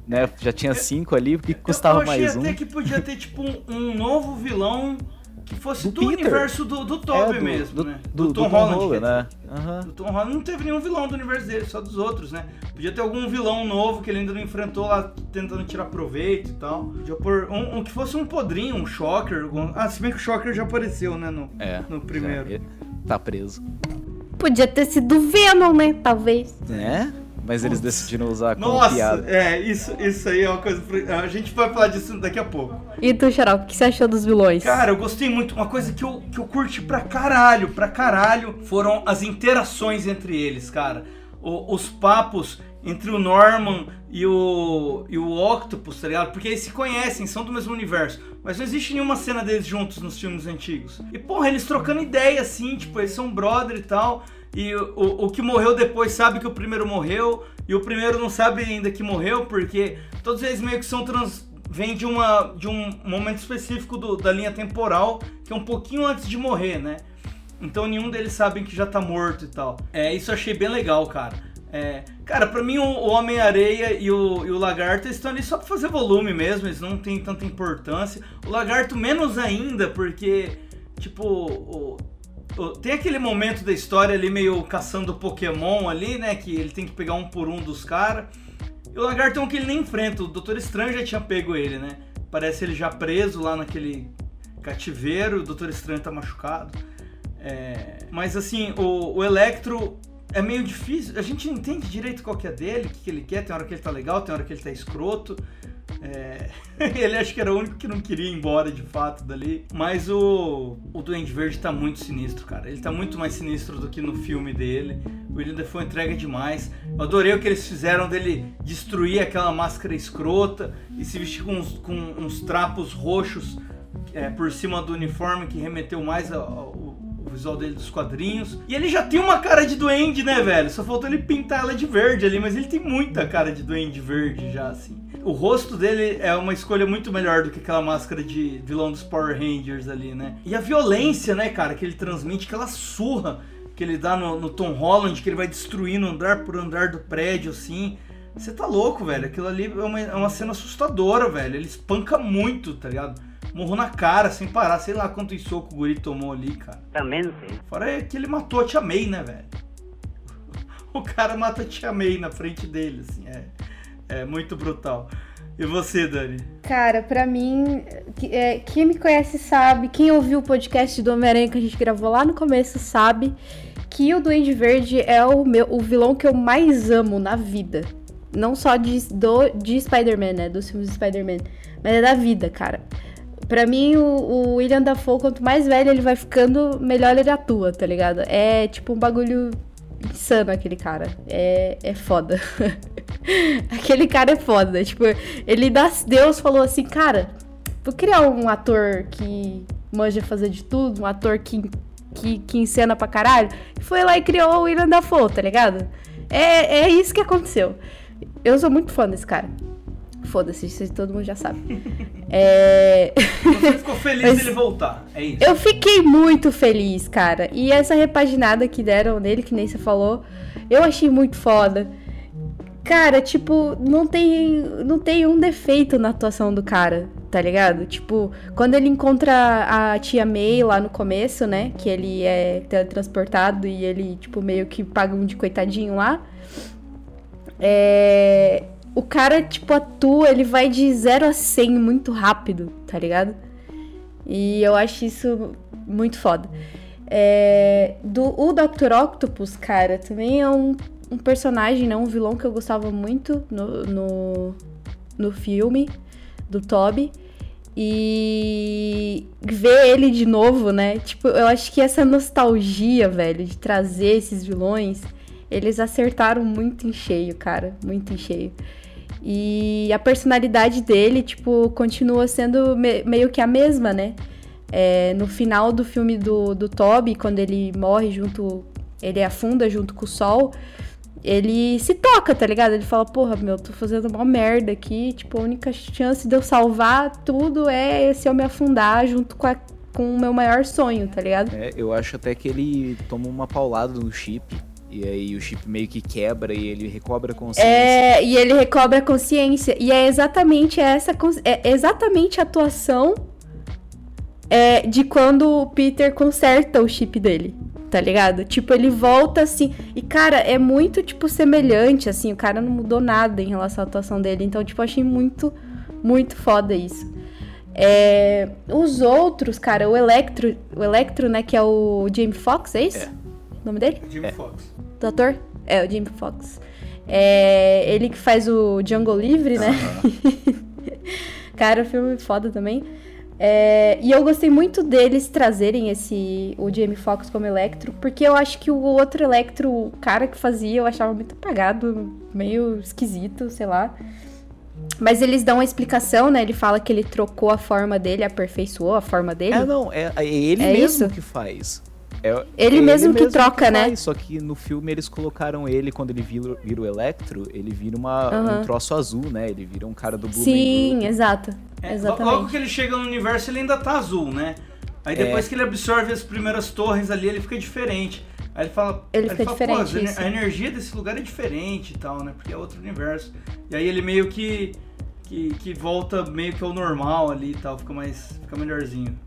Né? Já tinha cinco ali, porque custava eu achei mais um. até que podia ter, tipo, um, um novo vilão que fosse Do do, universo do, do Tobey É, do- mesmo, do, né? Do, do Tom, Tom Holland, Holland, né? Aham. Do Tom Holland não teve nenhum vilão do universo dele, só dos outros, né? Podia ter algum vilão novo que ele ainda não enfrentou lá, tentando tirar proveito e tal. Podia pôr um, um que fosse um podrinho, um Shocker. algum- Ah, se bem que o Shocker já apareceu, né? No, É. no primeiro. já- Tá preso. Podia ter sido Venom, né? Talvez. Né? Mas eles decidiram usar como Nossa, piada. é, isso, isso aí é uma coisa. A gente vai falar disso daqui a pouco. E tu, Xarope, o que você achou dos vilões? Cara, eu gostei muito. Uma coisa que eu, que eu curti pra caralho, pra caralho, foram as interações entre eles, cara. O- os papos entre o Norman e o, e o Octopus, tá ligado? Porque eles se conhecem, são do mesmo universo. Mas não existe nenhuma cena deles juntos nos filmes antigos. E, porra, eles trocando ideia, assim, tipo, eles são brother e tal. E o, o, que morreu depois sabe que o primeiro morreu. E o primeiro não sabe ainda que morreu, porque todos eles meio que são trans, vem de, uma, de um momento específico do- da linha temporal, que é um pouquinho antes de morrer, né? Então nenhum deles sabem que já tá morto e tal. É, isso eu achei bem legal, cara. É, cara, pra mim o, o Homem-Areia e o, e o Lagarto estão ali só pra fazer volume mesmo, eles não têm tanta importância. O Lagarto menos ainda, porque, tipo, o- tem aquele momento da história ali meio caçando Pokémon ali, né? Que ele tem que pegar um por um dos caras. E o Lagarto um que ele nem enfrenta. O Doutor Estranho já tinha pego ele, né? Parece ele já preso lá naquele cativeiro. O Doutor Estranho tá machucado. É, Mas assim, o, o Electro é meio difícil. A gente não entende direito qual que é dele, o que, que ele quer. Tem hora que ele tá legal, tem hora que ele tá escroto. É, Ele acho que era o único que não queria ir embora de fato dali. Mas o, o Duende Verde tá muito sinistro, cara. Ele tá muito mais sinistro do que no filme dele. O William Defoe entrega demais. Eu adorei o que eles fizeram dele destruir aquela máscara escrota e se vestir com uns, com uns trapos roxos é, por cima do uniforme que remeteu mais ao, ao- ao visual dele dos quadrinhos. E ele já tem uma cara de duende, né, velho? Só faltou ele pintar ela de verde ali, mas ele tem muita cara de duende verde já, assim. O rosto dele é uma escolha muito melhor do que aquela máscara de vilão dos Power Rangers ali, né? E a violência, né, cara, que ele transmite, aquela surra que ele dá no, no Tom Holland, que ele vai destruindo andar por andar do prédio, assim. Você tá louco, velho. Aquilo ali é uma, é uma cena assustadora, velho. Ele espanca muito, tá ligado? Morro na cara, sem parar. Sei lá quantos socos o guri tomou ali, cara. Também não sei. Fora é que ele matou a Tia May, né, velho? O cara mata a Tia May na frente dele, assim. É, é muito brutal. E você, Dani? Cara, pra mim, que- é, quem me conhece sabe, quem ouviu o podcast do Homem-Aranha que a gente gravou lá no começo sabe que o Duende Verde é o, meu, o vilão que eu mais amo na vida. Não só de, do, de Spider-Man, né? Dos filmes de Spider-Man. Mas é da vida, cara. Pra mim, o, o William Dafoe, quanto mais velho ele vai ficando, melhor ele atua, tá ligado? É tipo um bagulho insano aquele cara. É, é foda. aquele cara é foda. Tipo, ele das Deus falou assim, cara, vou criar um ator que manja fazer de tudo, um ator que, que, que encena pra caralho. Foi lá e criou o William Dafoe, tá ligado? É, é isso que aconteceu. Eu sou muito fã desse cara. Foda-se, isso todo mundo já sabe. É... Você ficou feliz Mas- dele voltar. É isso. Eu fiquei muito feliz, cara. E essa repaginada que deram nele, que nem você falou, eu achei muito foda. Cara, tipo, não tem, não tem um defeito na atuação do cara, tá ligado? Tipo, quando ele encontra a tia May lá no começo, né? Que ele é teletransportado e ele, tipo, meio que paga um de coitadinho lá. É... O cara, tipo, atua, ele vai de 0 a 100 muito rápido, tá ligado? E eu acho isso muito foda. É, do, o Dr. Octopus, cara, também é um, um personagem, né, um vilão que eu gostava muito no, no, no filme do Toby. E ver ele de novo, né? Tipo, eu acho que essa nostalgia, velho, de trazer esses vilões, eles acertaram muito em cheio, cara. Muito em cheio. E a personalidade dele, tipo, continua sendo me meio que a mesma, né? É, no final do filme do, do Toby, quando ele morre junto. Ele afunda junto com o sol ele se toca, tá ligado? Ele fala, porra, meu, tô fazendo uma merda aqui. Tipo, a única chance de eu salvar tudo é se eu me afundar junto com, a, com o meu maior sonho, tá ligado? É, eu acho até que ele toma uma paulada no chip. E aí o chip meio que quebra e ele recobra a consciência. É, e ele recobra a consciência. E é exatamente essa. É exatamente a atuação é, de quando o Peter conserta o chip dele tá ligado? Tipo, ele volta assim. E, cara, é muito, tipo, semelhante, assim. O cara não mudou nada em relação à atuação dele. Então, tipo, achei muito, muito foda isso. É, os outros, cara, o Electro, o Electro, né, que é o Jamie Foxx, é isso? É. O nome dele? Jamie é. Foxx. Do ator? É, o Jamie Foxx. É, ele que faz o Jungle Livre, né? cara, filme foda também. É, e eu gostei muito deles trazerem esse o Jamie Foxx como Electro, porque eu acho que o outro Electro, o cara que fazia, eu achava muito apagado, meio esquisito, sei lá. Mas eles dão uma explicação, né? Ele fala que ele trocou a forma dele, aperfeiçoou a forma dele. É, não, é, é ele é mesmo isso? que faz. É, ele, é mesmo ele, que troca, que né? Faz, só que no filme eles colocaram ele, quando ele vira, vira o Electro, ele vira uma, uhum. um troço azul, né? Ele vira um cara do Blue Sim, exato. É, logo que ele chega no universo, ele ainda tá azul, né? Aí depois é. que ele absorve as primeiras torres ali, ele fica diferente. Aí ele fala, ele fica fala, diferente. a energia desse lugar é diferente e tal, né? Porque é outro universo. E aí ele meio que, que, que volta meio que ao normal ali e tal, fica mais fica melhorzinho.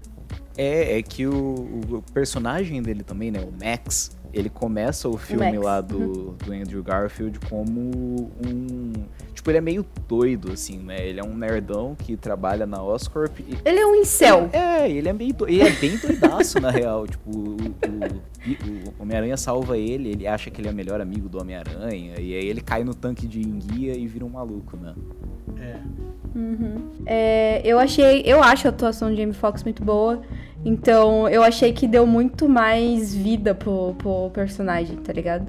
É, é que o, o personagem dele também, né, o Max, ele começa o filme lá do, uhum. do Andrew Garfield como um. Tipo, ele é meio doido, assim, né? Ele é um nerdão que trabalha na Oscorp. E... Ele é um incel. É, ele é meio do... Ele é bem doidaço, na real. Tipo, o, o, o Homem-Aranha salva ele, ele acha que ele é o melhor amigo do Homem-Aranha. E aí ele cai no tanque de enguia e vira um maluco, né? É. Uhum. é eu achei. Eu acho a atuação de Jamie Foxx muito boa. Então, eu achei que deu muito mais vida pro, pro personagem, tá ligado?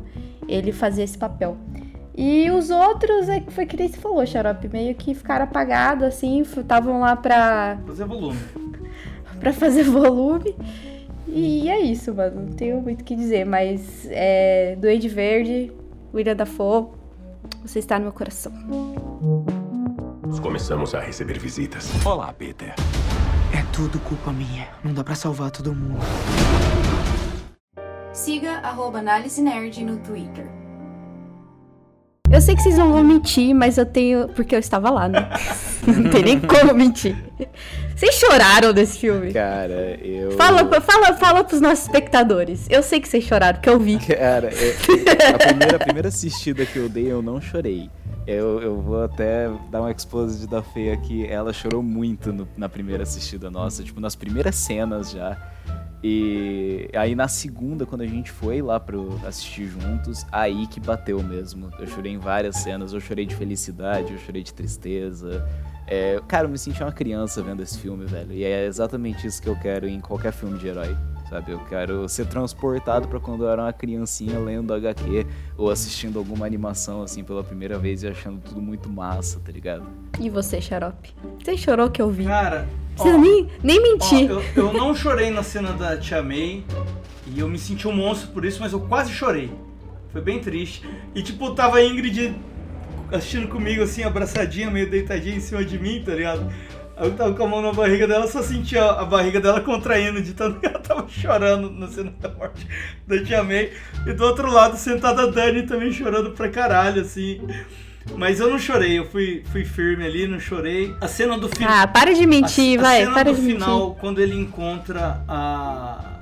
Ele fazer esse papel. E os outros, é que foi que nem se falou, Xarope, meio que ficaram apagados, assim, estavam lá pra... Fazer volume. pra fazer volume. E é isso, mano, não tenho muito o que dizer, mas é, Duende Verde, William Dafoe, você está no meu coração. Começamos a receber visitas. Olá, Peter. Tudo culpa minha. Não dá para salvar todo mundo. Siga arroba Análise Nerd no Twitter. Eu sei que vocês não vão mentir, mas eu tenho. Porque eu estava lá, né? não tem nem como mentir. Vocês choraram desse filme? Cara, eu. Fala, fala, fala pros nossos espectadores. Eu sei que vocês choraram, porque eu vi. Cara, eu, a, primeira, a primeira assistida que eu dei, eu não chorei. Eu, eu vou até dar uma exposição da Fê aqui. Ela chorou muito no, na primeira assistida nossa, tipo, nas primeiras cenas já. E aí na segunda, quando a gente foi lá pro assistir juntos, aí que bateu mesmo. Eu chorei em várias cenas, eu chorei de felicidade, eu chorei de tristeza. É, cara, eu me senti uma criança vendo esse filme, velho. E é exatamente isso que eu quero em qualquer filme de herói sabe? Eu quero ser transportado para quando eu era uma criancinha lendo HQ ou assistindo alguma animação assim pela primeira vez e achando tudo muito massa, tá ligado? E você, Xarope? Você chorou que eu vi? Cara, Precisa nem, nem mentir. Ó, eu, eu não chorei na cena da Tia May e eu me senti um monstro por isso, mas eu quase chorei. Foi bem triste. E tipo, tava a Ingrid assistindo comigo assim, abraçadinha, meio deitadinha em cima de mim, tá ligado? Eu tava com a mão na barriga dela, só sentia a barriga dela contraindo de tanto que ela tava chorando na cena da morte da Tia May. E do outro lado, sentada a Dani também chorando pra caralho, assim. Mas eu não chorei, eu fui, fui firme ali, não chorei. A cena do final. Ah, para de mentir, a, vai, a para de mentir. final, quando ele encontra a.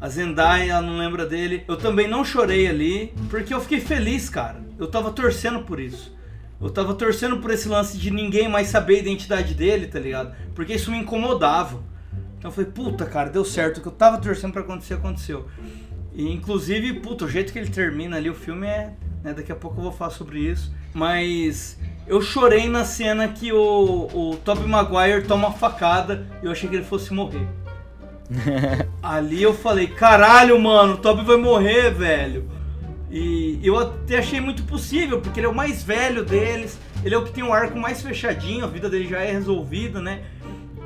A Zendaya, não lembra dele. Eu também não chorei ali, porque eu fiquei feliz, cara. Eu tava torcendo por isso. Eu tava torcendo por esse lance de ninguém mais saber a identidade dele, tá ligado? Porque isso me incomodava. Então eu falei, puta, cara, deu certo. O que eu tava torcendo para acontecer, aconteceu. E inclusive, puta, o jeito que ele termina ali o filme é. Né, daqui a pouco eu vou falar sobre isso. Mas Eu chorei na cena que o, o Tobey Maguire toma uma facada e eu achei que ele fosse morrer. Ali eu falei, caralho, mano, o Tobey vai morrer, velho. E eu até achei muito possível, porque ele é o mais velho deles, ele é o que tem o arco mais fechadinho, a vida dele já é resolvida, né?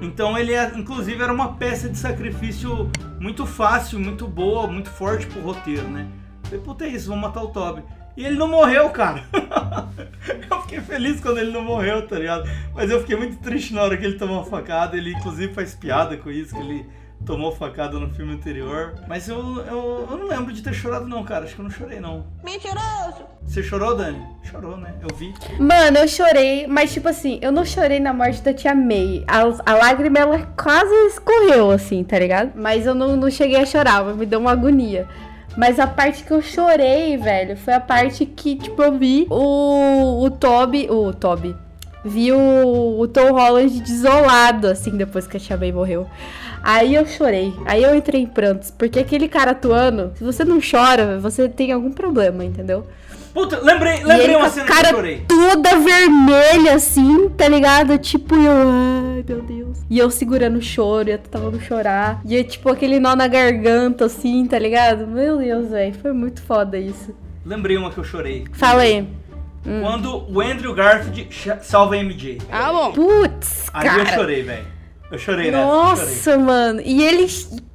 Então ele, é, inclusive, era uma peça de sacrifício muito fácil, muito boa, muito forte pro roteiro, né? Falei, puta é isso, vamos matar o Toby. E ele não morreu, cara. eu fiquei feliz quando ele não morreu, tá ligado? Mas eu fiquei muito triste na hora que ele tomou uma facada. Ele, inclusive, faz piada com isso, que ele tomou facada no filme anterior. Mas eu, eu, eu não lembro de ter chorado, não, cara. Acho que eu não chorei, não. Mentiroso! Você chorou, Dani? Chorou, né? Eu vi. Mano, eu chorei, mas tipo assim, eu não chorei na morte da tia May. A, a lágrima, ela quase escorreu, assim, tá ligado? Mas eu não, não cheguei a chorar, me deu uma agonia. Mas a parte que eu chorei, velho, foi a parte que, tipo, eu vi o, o Toby. O Toby. Vi o, o Tom Holland desolado, assim, depois que a Tia May morreu. Aí eu chorei. Aí eu entrei em prantos. Porque aquele cara atuando, se você não chora, você tem algum problema, entendeu? Puta, lembrei, E lembrei uma a cena que eu cara chorei. toda vermelha, assim, tá ligado? Tipo, eu, ai, meu Deus. E eu segurando o choro, e eu tentando chorar. E é tipo aquele nó na garganta, assim, tá ligado? Meu Deus, velho, foi muito foda isso. Lembrei uma que eu chorei. Fala aí. Quando o Andrew Garfield salva a MJ. Ah, bom. Putz, Ali eu cara. chorei, velho. Eu chorei nessa. chorei. Nossa, mano. E ele.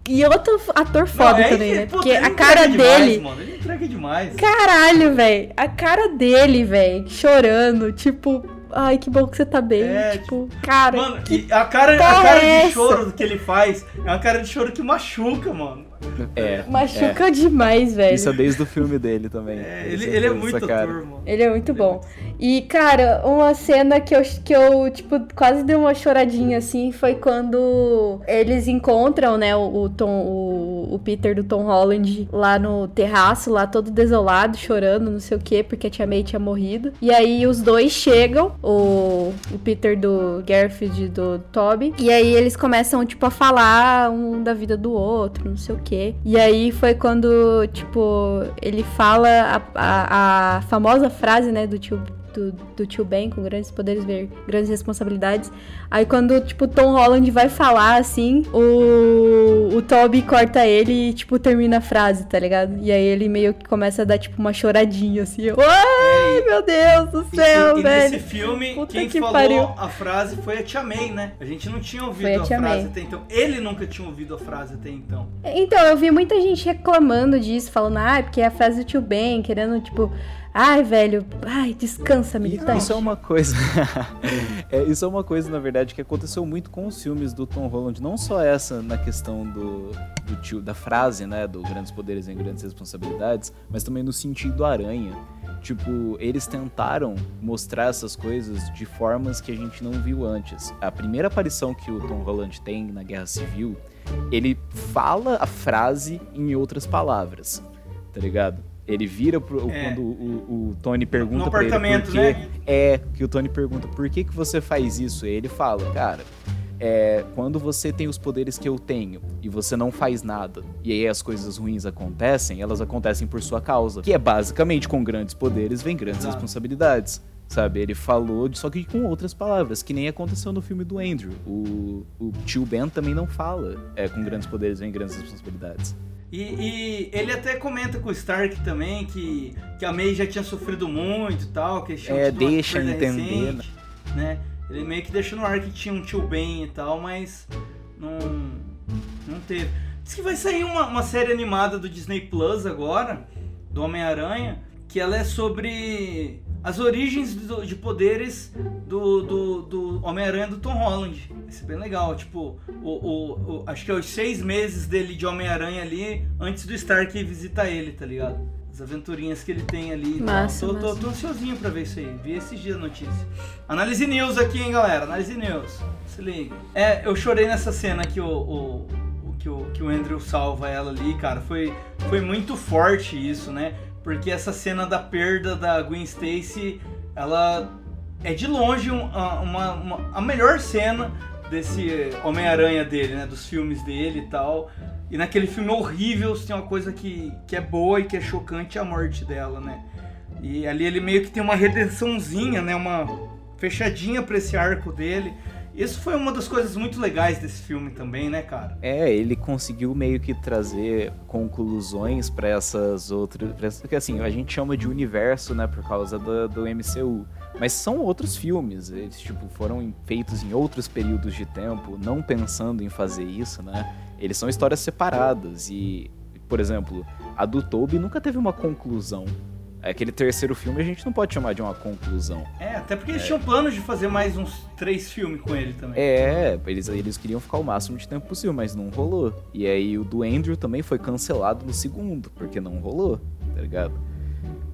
E outro ator foda Não, é também, né? Porque a cara dele. Mano, ele entrega demais. Caralho, velho. A cara dele, velho, chorando. Tipo, ai, que bom que você tá bem. É, tipo, cara. Mano, que a cara, a cara é de choro que ele faz é uma cara de choro que machuca, mano. É. machuca demais, velho. Isso é desde o filme dele também. É, ele, ele é muito mano. Ele é muito bom. E, cara, uma cena que eu, que eu, tipo, quase dei uma choradinha, assim, foi quando eles encontram, né, o, o Tom, o, o Peter do Tom Holland lá no terraço, lá todo desolado, chorando, não sei o quê, porque a Tia May tinha morrido. E aí os dois chegam, o, o Peter do Garfield e do Toby, e aí eles começam, tipo, a falar um da vida do outro, não sei o quê. E aí foi quando, tipo, ele fala a, a, a famosa frase, né, do tio, do, do tio Ben, com grandes poderes ver grandes responsabilidades. Aí quando, tipo, Tom Holland vai falar, assim, o, o Toby corta ele e, tipo, termina a frase, tá ligado? E aí ele meio que começa a dar, tipo, uma choradinha, assim. Ai, meu Deus do E- céu, e, e velho. nesse filme, Puta quem que falou pariu. a frase foi a Tia May, né? A gente não tinha ouvido Foi a a, frase até então. Ele nunca tinha ouvido a frase até então. Então, eu vi muita gente reclamando disso, falando, ah, porque é a frase do tio Ben, querendo, tipo, ai, velho, ai, descansa, militante. Isso é uma coisa. é, isso é uma coisa, na verdade, que aconteceu muito com os filmes do Tom Holland. Não só essa na questão do, do tio, da frase, né? Do grandes poderes em grandes responsabilidades, mas também no sentido aranha. Tipo, eles tentaram mostrar essas coisas de formas que a gente não viu antes. A primeira aparição que o Tom Holland tem na Guerra Civil, ele fala a frase em outras palavras, tá ligado? Ele vira pro, É. quando o, o Tony pergunta pra ele por quê. né? É, que o Tony pergunta, por que, que você faz isso? E ele fala, cara, é, quando você tem os poderes que eu tenho e você não faz nada, e aí as coisas ruins acontecem, elas acontecem por sua causa. Que é basicamente, com grandes poderes vem grandes Exato. responsabilidades. Sabe, ele falou, só que com outras palavras, que nem aconteceu no filme do Andrew. O, o tio Ben também não fala, é, com grandes poderes vem grandes responsabilidades. E, e ele até comenta com o Stark também que, que a May já tinha sofrido muito e tal, que É, deixa entender, recente, né? Ele meio que deixa no ar que tinha um tio Ben e tal, mas não, não teve. Diz que vai sair uma, uma série animada do Disney Plus agora, do Homem-Aranha, que ela é sobre as origens do- de poderes do, do, do Homem-Aranha do Tom Holland. Vai ser bem legal. Tipo, o, o, o- acho que é os seis meses dele de Homem-Aranha ali antes do Stark visitar ele, tá ligado? As aventurinhas que ele tem ali. Massa, tô, tô, massa. tô ansiosinho pra ver isso aí. Vi esses dias a notícia. Análise News aqui, hein, galera? Análise News. Se liga. É, eu chorei nessa cena que o, o, o- que o, que o Andrew salva ela ali, cara. Foi, foi muito forte isso, né? Porque essa cena da perda da Gwen Stacy, ela é de longe um- a- uma, uma- a melhor cena desse Homem-Aranha dele, né? Dos filmes dele e tal. E naquele filme horrível, tem uma coisa que, que é boa e que é chocante, é a morte dela, né? E ali ele meio que tem uma redençãozinha, né? Uma fechadinha pra esse arco dele. Isso foi uma das coisas muito legais desse filme também, né, cara? É, ele conseguiu meio que trazer conclusões para essas outras. Porque assim, a gente chama de universo, né, por causa do, do MCU. Mas são outros filmes, eles tipo, foram feitos em outros períodos de tempo, não pensando em fazer isso, né? Eles são histórias separadas e, por exemplo, a do Toby nunca teve uma conclusão. Aquele terceiro filme a gente não pode chamar de uma conclusão. É, até porque eles tinham planos de fazer mais uns três filmes com ele também. É, eles, eles queriam ficar o máximo de tempo possível, mas não rolou. E aí o do Andrew também foi cancelado no segundo, porque não rolou, tá ligado?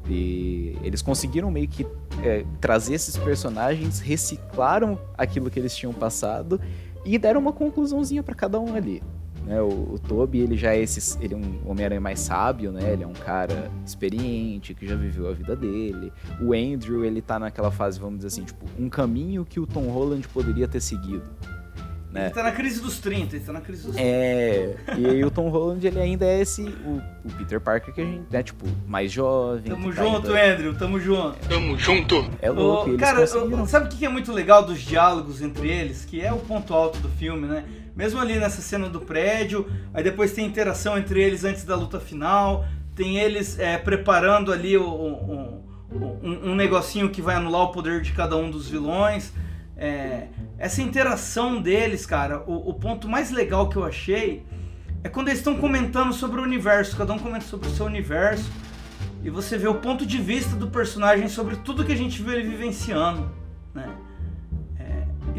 E eles conseguiram meio que é, trazer esses personagens, reciclaram aquilo que eles tinham passado e deram uma conclusãozinha para cada um ali. Né? O, o Toby, ele já é esse, ele é um Homem-Aranha mais sábio, né? Ele é um cara experiente, que já viveu a vida dele. O Andrew, ele tá naquela fase, vamos dizer assim, tipo, um caminho que o Tom Holland poderia ter seguido. Né? Ele tá na crise dos 30, ele tá na crise dos 30. É, e aí o Tom Holland, ele ainda é esse, o, o Peter Parker que a gente, né, tipo, mais jovem. Tamo tá junto, ainda- Andrew, tamo junto. Tamo junto. É louco, eles cara, conseguiram. sabe o que é muito legal dos diálogos entre eles? Que é o ponto alto do filme, né? Mesmo ali nessa cena do prédio, aí depois tem interação entre eles antes da luta final, tem eles é, preparando ali um, um negocinho que vai anular o poder de cada um dos vilões. É, essa interação deles, cara, o, o ponto mais legal que eu achei é quando eles estão comentando sobre o universo, cada um comenta sobre o seu universo. E você vê o ponto de vista do personagem sobre tudo que a gente viu ele vivenciando, né?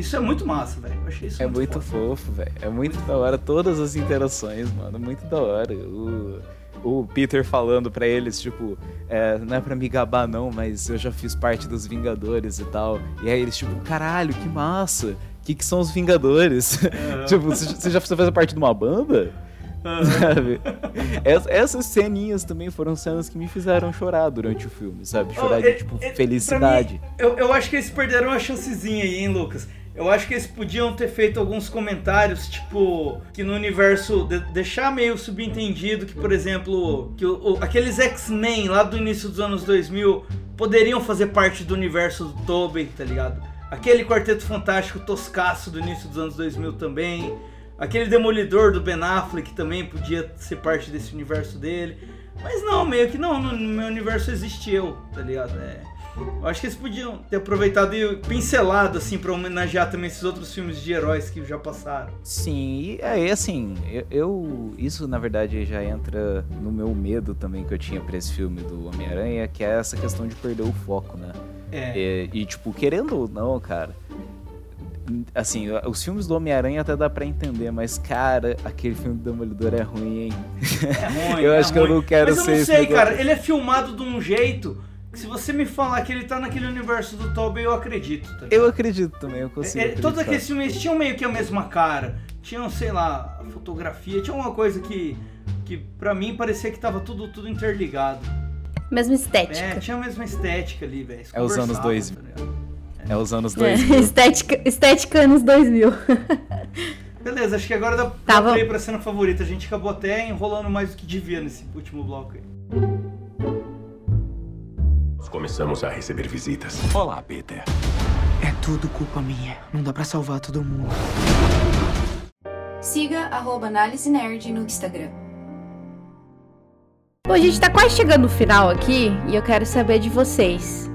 É, isso é muito massa, velho. Eu achei isso É muito foda. fofo, velho. É muito da hora todas as interações, mano. Muito da hora. O, o Peter falando pra eles, tipo, é, não é pra me gabar não, mas eu já fiz parte dos Vingadores e tal. E aí eles, tipo, caralho, que massa. O que, que são os Vingadores? tipo, você já faz parte de uma banda? Sabe? Ess- Essas ceninhas também foram cenas que me fizeram chorar durante o filme, sabe? Chorar Oh, de, é- tipo, é- felicidade. mim, eu, eu acho que eles perderam a chancezinha aí, hein, Lucas? Eu acho que eles podiam ter feito alguns comentários, tipo, que no universo. de- deixar meio subentendido que, por exemplo, que o- o- aqueles X-Men lá do início dos anos 2000 poderiam fazer parte do universo do Tobey, tá ligado? Aquele Quarteto Fantástico toscaço do início dos anos 2000 também. Aquele Demolidor do Ben Affleck também podia ser parte desse universo dele. Mas não, meio que não, no meu universo existe eu, tá ligado? É, eu acho que eles podiam ter aproveitado e pincelado, assim, pra homenagear também esses outros filmes de heróis que já passaram. Sim, e aí assim, eu, eu- Isso na verdade já entra no meu medo também que eu tinha pra esse filme do Homem-Aranha, que é essa questão de perder o foco, né? É. E, e, tipo, querendo ou não, cara. Assim, os filmes do Homem-Aranha até dá pra entender, mas, cara, aquele filme do Demolidor é ruim, hein? É ruim, Eu é acho que eu ruim. não quero Mas eu ser não sei, cara. Ele é filmado de um jeito se você me falar que ele tá naquele universo do Tobey, eu acredito. Tá? Eu acredito também, eu consigo. É, é, todos acreditar. aqueles filmes tinham meio que a mesma cara. Tinham, sei lá, a fotografia. Tinha uma coisa que, que pra mim parecia que tava tudo, tudo interligado. Mesma estética. É, tinha a mesma estética ali, velho. É os anos Conversava, 2000. tá ligado? É os anos É, 2000. estética, estética anos 2000. Beleza, acho que agora dá Tá pra play pra cena favorita. A gente acabou até enrolando mais do que devia nesse último bloco aí. Começamos a receber visitas. Olá, Peter. É tudo culpa minha. Não dá pra salvar todo mundo. Siga arroba Análise Nerd no Instagram. Bom, a gente tá quase chegando no final aqui e eu quero saber de vocês.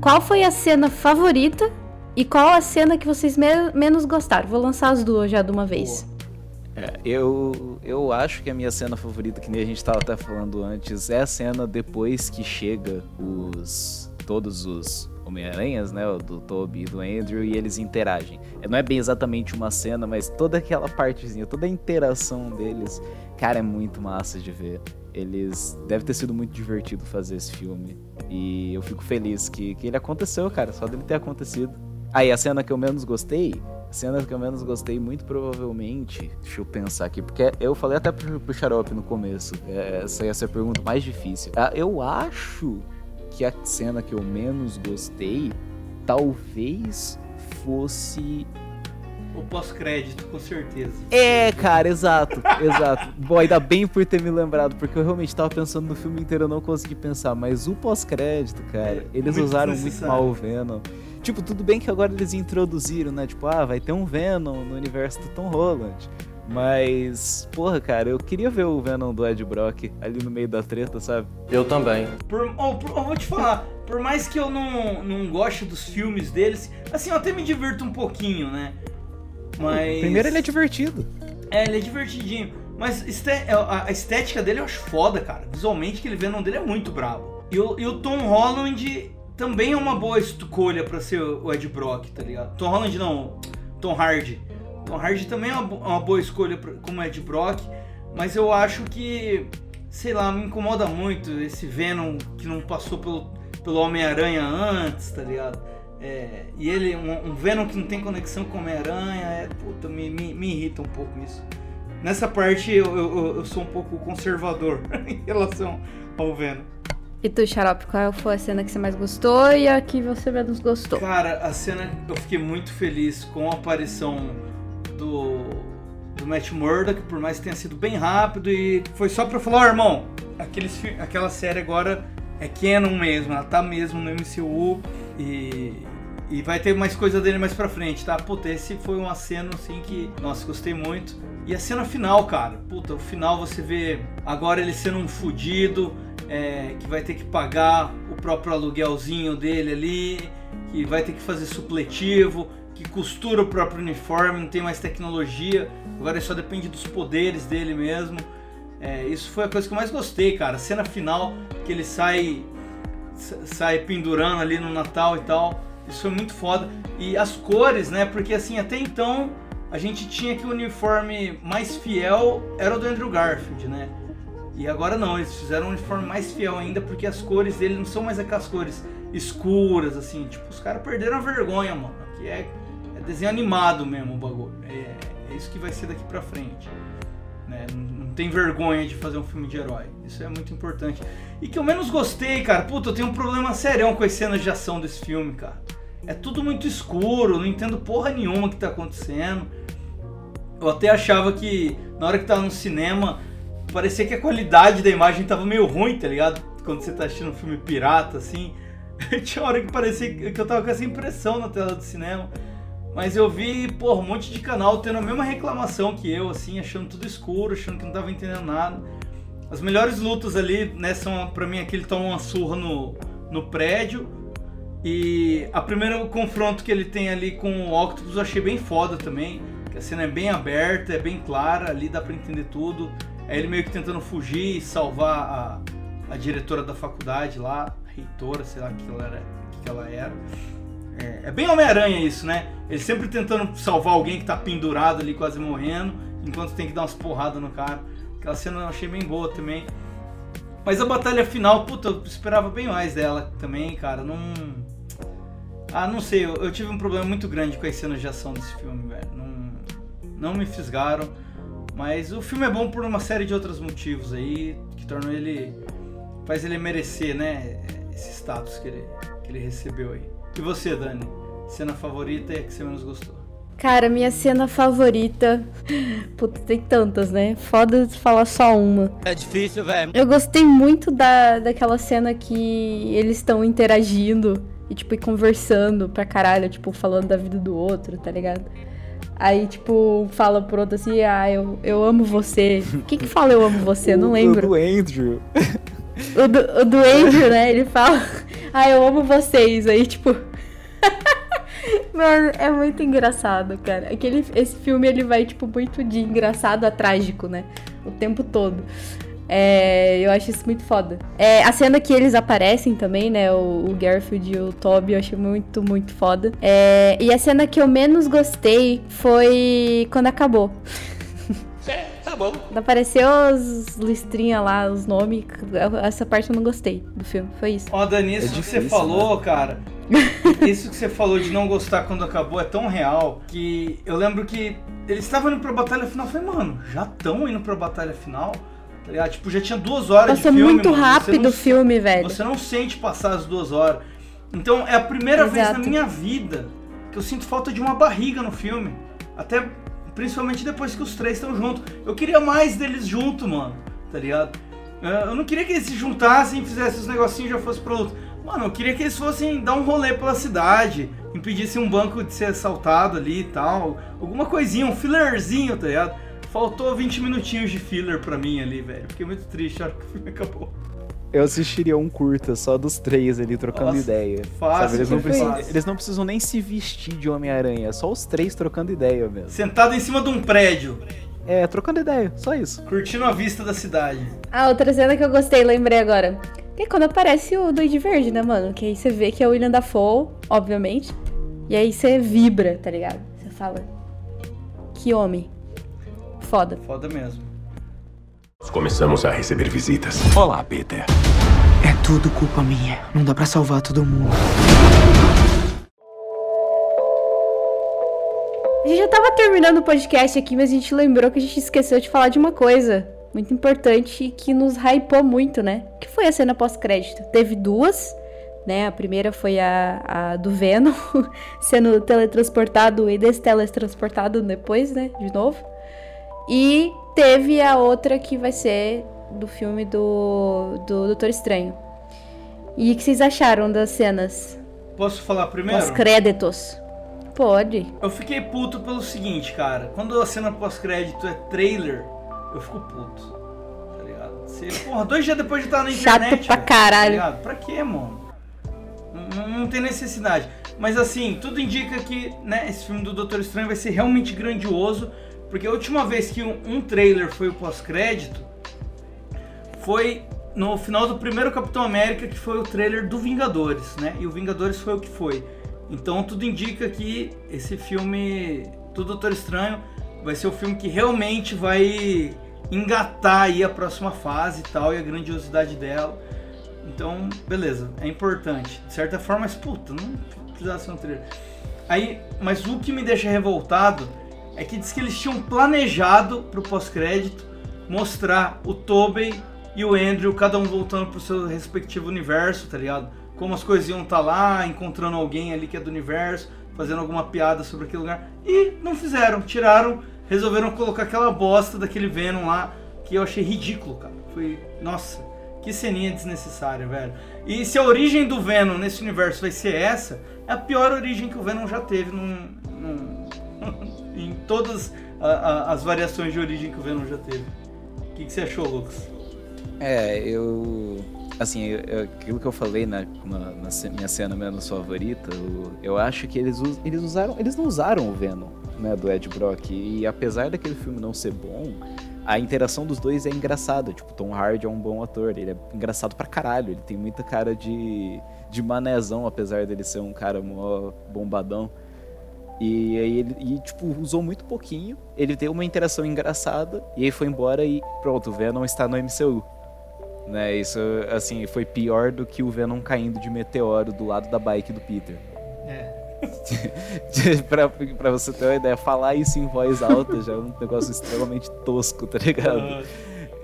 Qual foi a cena favorita e qual a cena que vocês me- menos gostaram? Vou lançar as duas já de uma vez. É, eu, eu acho que a minha cena favorita, que nem a gente tava até falando antes, é a cena depois que chega os. todos os Homem-Aranhas, né? Do Toby e do Andrew, e eles interagem. É, Não é bem exatamente uma cena, mas toda aquela partezinha, toda a interação deles, cara, é muito massa de ver. Eles. Deve ter sido muito divertido fazer esse filme. E eu fico feliz que, que ele aconteceu, cara. Só dele ter acontecido. Aí, a cena que eu menos gostei. A cena que eu menos gostei, muito provavelmente. Deixa eu pensar aqui, porque eu falei até pro, pro Xarope no começo. é, Essa ia ser a pergunta mais difícil. Ah, Eu acho que a cena que eu menos gostei talvez fosse. o pós-crédito, com certeza. É, cara, exato, exato. Bom, ainda bem por ter me lembrado, porque eu realmente tava pensando no filme inteiro, eu não consegui pensar, mas o pós-crédito, cara, eles Muito usaram muito mal o Venom. Tipo, tudo bem que agora eles introduziram, né? Tipo, ah, vai ter um Venom no universo do Tom Holland. Mas, porra, cara, eu queria ver o Venom do Ed Brock ali no meio da treta, sabe? Eu também. Por, oh, por- eu vou te falar, por mais que eu não, não goste dos filmes deles, assim, eu até me divirto um pouquinho, né? Mas. Primeiro ele é divertido. É, ele é divertidinho. Mas a a estética dele eu acho foda, cara. Visualmente, aquele Venom dele é muito brabo. E o, e o Tom Holland também é uma boa escolha pra ser o Ed Brock, tá ligado? Tom Holland não, Tom Hardy. Tom Hardy também é uma, bo- uma boa escolha como Ed Brock, mas eu acho que, sei lá, me incomoda muito esse Venom que não passou pelo, pelo Homem-Aranha antes, tá ligado? É, e ele, um, um Venom que não tem conexão com o Homem-Aranha, é, puta, me, me, me irrita um pouco isso. Nessa parte eu, eu, eu sou um pouco conservador em relação ao Venom. E tu, Xarope, qual foi a cena que você mais gostou e a que você menos gostou? Cara, a cena eu fiquei muito feliz com a aparição do, do Matt Murdock, por mais que tenha sido bem rápido e foi só pra falar, ó, irmão, aqueles, aquela série agora é canon mesmo, ela tá mesmo no MCU e, e vai ter mais coisa dele mais pra frente, tá? Puta, esse foi um aceno assim que, nossa, gostei muito. E a cena final, cara, puta, o final você vê agora ele sendo um fudido, é, que vai ter que pagar o próprio aluguelzinho dele ali, que vai ter que fazer supletivo, que costura o próprio uniforme, não tem mais tecnologia, agora só depende dos poderes dele mesmo. É, isso foi a coisa que eu mais gostei, cara. A cena final que ele sai sa- sai pendurando ali no Natal e tal. Isso foi muito foda. E as cores, né? Porque assim, até então a gente tinha que o uniforme mais fiel era o do Andrew Garfield, né? E agora não, eles fizeram um uniforme mais fiel ainda porque as cores dele não são mais aquelas cores escuras, assim. Tipo, os caras perderam a vergonha, mano. Que é, é desenho animado mesmo o bagulho. É, é isso que vai ser daqui pra frente. Né? Não, não tem vergonha de fazer um filme de herói. Isso é muito importante. E que eu menos gostei, cara. Puta, eu tenho um problema serião com as cenas de ação desse filme, cara. É tudo muito escuro, não entendo porra nenhuma que tá acontecendo. Eu até achava que na hora que tava no cinema, parecia que a qualidade da imagem tava meio ruim, tá ligado? Quando você tá assistindo um filme pirata, assim. Tinha hora que parecia que eu tava com essa impressão na tela do cinema. Mas eu vi, porra, um monte de canal tendo a mesma reclamação que eu, assim, achando tudo escuro, achando que não tava entendendo nada. As melhores lutas ali, né, são pra mim aquele toma uma surra no, no prédio. E a primeiro confronto que ele tem ali com o Octopus eu achei bem foda também. A cena é bem aberta, é bem clara, ali dá pra entender tudo. É ele meio que tentando fugir e salvar a, a diretora da faculdade lá, reitora, sei lá que ela era. Que ela era. É, é bem Homem-Aranha isso, né? Ele sempre tentando salvar alguém que tá pendurado ali, quase morrendo, enquanto tem que dar umas porradas no cara. Aquela cena eu achei bem boa também. Mas a batalha final, puta, eu esperava bem mais dela também, cara. Não. Ah, não sei, eu, eu tive um problema muito grande com as cenas de ação desse filme, velho. Não, não me fisgaram. Mas o filme é bom por uma série de outros motivos aí, que tornam ele. faz ele merecer, né? Esse status que ele, que ele recebeu aí. E você, Dani? Cena favorita e a que você menos gostou? Cara, minha cena favorita. Puta, tem tantas, né? Foda de falar só uma. É difícil, velho. Eu gostei muito da, daquela cena que eles estão interagindo e, tipo, e conversando pra caralho, tipo, falando da vida do outro, tá ligado? Aí, tipo, fala pro outro assim, ah, eu, eu amo você. Quem que fala eu amo você? Eu não lembro. O do Andrew. O do, o do Andrew, né? Ele fala, ah, eu amo vocês. Aí, tipo. Mano, é muito engraçado, cara. Aquele, esse filme ele vai, tipo, muito de engraçado a trágico, né? O tempo todo. É, eu acho isso muito foda. É, a cena que eles aparecem também, né? O, o Garfield e o Toby, eu achei muito, muito foda. É, e a cena que eu menos gostei foi quando acabou. Tá bom. Apareceu as listrinhas lá, os nomes, essa parte eu não gostei do filme. Foi isso. Ó, Dani, isso É que você falou, cara. Isso que você falou de não gostar quando acabou é tão real que eu lembro que eles estavam indo pra batalha final. Eu falei, mano, já estão indo pra batalha final? Tá ligado? Tipo, já tinha duas horas de filme. muito mano. Rápido o filme, velho. Você não sente passar as duas horas. Então é a primeira vez na Exato. minha vida que eu sinto falta de uma barriga no filme. Até principalmente depois que os três estão juntos. Eu queria mais deles junto, mano. Tá ligado? É, Eu não queria que eles se juntassem, fizessem os negocinhos e já fossem pro luto. Mano, eu queria que eles fossem dar um rolê pela cidade, impedissem um banco de ser assaltado ali e tal. Alguma coisinha, um fillerzinho, tá ligado? Faltou 20 minutinhos de filler pra mim ali, velho. Fiquei muito triste hora que o filme acabou. Eu assistiria um curta só dos três ali trocando Nossa, ideia. fácil, Sabe, Eles, não precisam, fácil. eles não precisam nem se vestir de Homem-Aranha, é só os três trocando ideia mesmo. Sentado em cima de um prédio, É, trocando ideia, só isso. curtindo a vista da cidade. A outra cena que eu gostei, lembrei agora. Que é quando aparece o Duende Verde, né, mano? Que aí você vê que é o William Dafoe, obviamente. E aí você vibra, tá ligado? Você fala. Que homem. Foda. Foda mesmo. Começamos a receber visitas. Olá, Peter. É tudo culpa minha. Não dá pra salvar todo mundo. A gente já tava terminando o podcast aqui, mas a gente lembrou que a gente esqueceu de falar de uma coisa muito importante e que nos hypou muito, né? Que foi a cena pós-crédito. Teve duas, né? A primeira foi a, a do Venom sendo teletransportado e desteletransportado depois, né? De novo. E teve a outra que vai ser do filme do, do Doutor Estranho. E o que vocês acharam das cenas Posso falar primeiro? pós-créditos? Pode. Eu fiquei puto pelo seguinte, cara. Quando a cena pós-crédito é trailer, eu fico puto. Tá ligado? Você, porra, dois dias depois de estar na Chato internet. pra velho, caralho. Tá ligado? Pra quê, mano? Não, não tem necessidade. Mas assim, tudo indica que né, esse filme do Doutor Estranho vai ser realmente grandioso. Porque a última vez que um, um trailer foi o pós-crédito foi no final do primeiro Capitão América, que foi o trailer do Vingadores, né? E o Vingadores foi o que foi. Então tudo indica que esse filme do Doutor Estranho vai ser o filme que realmente vai engatar aí a próxima fase e tal, e a grandiosidade dela. Então, beleza, é importante. De certa forma, mas puta, não precisava ser um trailer. Aí, mas o que me deixa revoltado é que diz que eles tinham planejado pro pós-crédito mostrar o Tobey e o Andrew, cada um voltando pro seu respectivo universo, tá ligado? Como as coisas iam estar lá, encontrando alguém ali que é do universo, fazendo alguma piada sobre aquele lugar. E não fizeram, tiraram, resolveram colocar aquela bosta daquele Venom lá, que eu achei ridículo, cara. Foi, nossa, que ceninha desnecessária, velho. E se a origem do Venom nesse universo vai ser essa, é a pior origem que o Venom já teve num, num- em todas a- a- as variações de origem que o Venom já teve. O que, que você achou, Lucas? É, eu. Assim, eu- aquilo que eu falei na, na- na ce- minha cena menos favorita, eu, eu acho que eles, eles usaram. Eles não usaram o Venom, né, do Ed Brock. E apesar daquele filme não ser bom, a interação dos dois é engraçada. Tipo, Tom Hardy é um bom ator, ele é engraçado pra caralho. Ele tem muita cara de, de manezão, apesar dele ser um cara mó bombadão. E aí ele, e, tipo, usou muito pouquinho. Ele teve uma interação engraçada e aí foi embora e pronto, o Venom está no MCU. Né, isso, assim, foi pior do que o Venom caindo de meteoro do lado da bike do Peter. É. pra, pra você ter uma ideia, falar isso em voz alta já é um negócio extremamente tosco, tá ligado?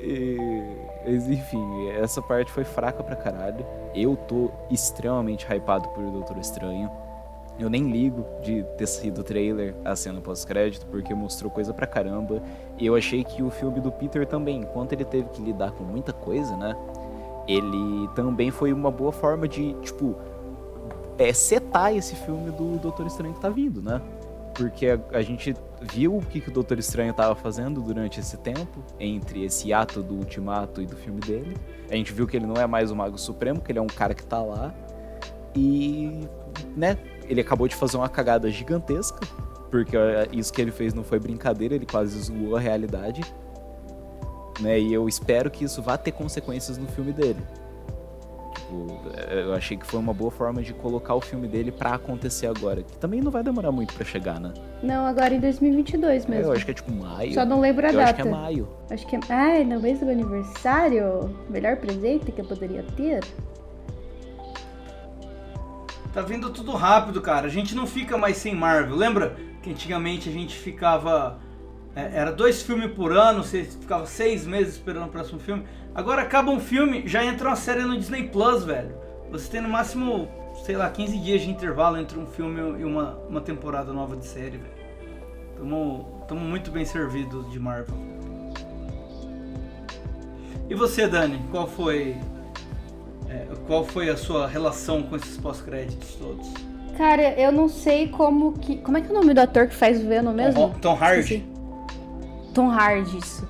E, mas, enfim, essa parte foi fraca pra caralho. Eu tô extremamente hypado por Doutor Estranho. Eu nem ligo de ter sido trailer a cena pós-crédito, porque mostrou coisa pra caramba. E eu achei que o filme do Peter também, enquanto ele teve que lidar com muita coisa, né? Ele também foi uma boa forma de, tipo, é, setar esse filme do Doutor Estranho que tá vindo, né? Porque a, a gente viu o que, que o Doutor Estranho tava fazendo durante esse tempo, entre esse ato do Ultimato e do filme dele. A gente viu que ele não é mais o Mago Supremo, que ele é um cara que tá lá. E, né, ele acabou de fazer uma cagada gigantesca, porque isso que ele fez não foi brincadeira, ele quase zoou a realidade. Né, e eu espero que isso vá ter consequências no filme dele. Tipo, é, eu achei que foi uma boa forma de colocar o filme dele pra acontecer agora. Que também não vai demorar muito pra chegar, né? Não, agora em 2022 mesmo. Eu acho que é tipo maio. Só não lembro a eu data. acho que é maio. Acho que é. Ah, é no mês do aniversário? Melhor presente que eu poderia ter? Tá vindo tudo rápido, cara. A gente não fica mais sem Marvel. Lembra que antigamente a gente ficava. é, era dois filmes por ano, você ficava seis meses esperando o próximo filme. Agora acaba um filme, já entra uma série no Disney Plus, velho. Você tem no máximo, sei lá, 15 dias de intervalo entre um filme e uma, uma temporada nova de série, velho. Tamo, tamo muito bem servidos de Marvel. E você, Dani, qual foi é, qual foi a sua relação com esses pós-créditos todos? Cara, eu não sei como que. Como é que é o nome do ator que faz o Venom mesmo? Tom, Tom Hardy. Esqueci. Tom Hardy, isso.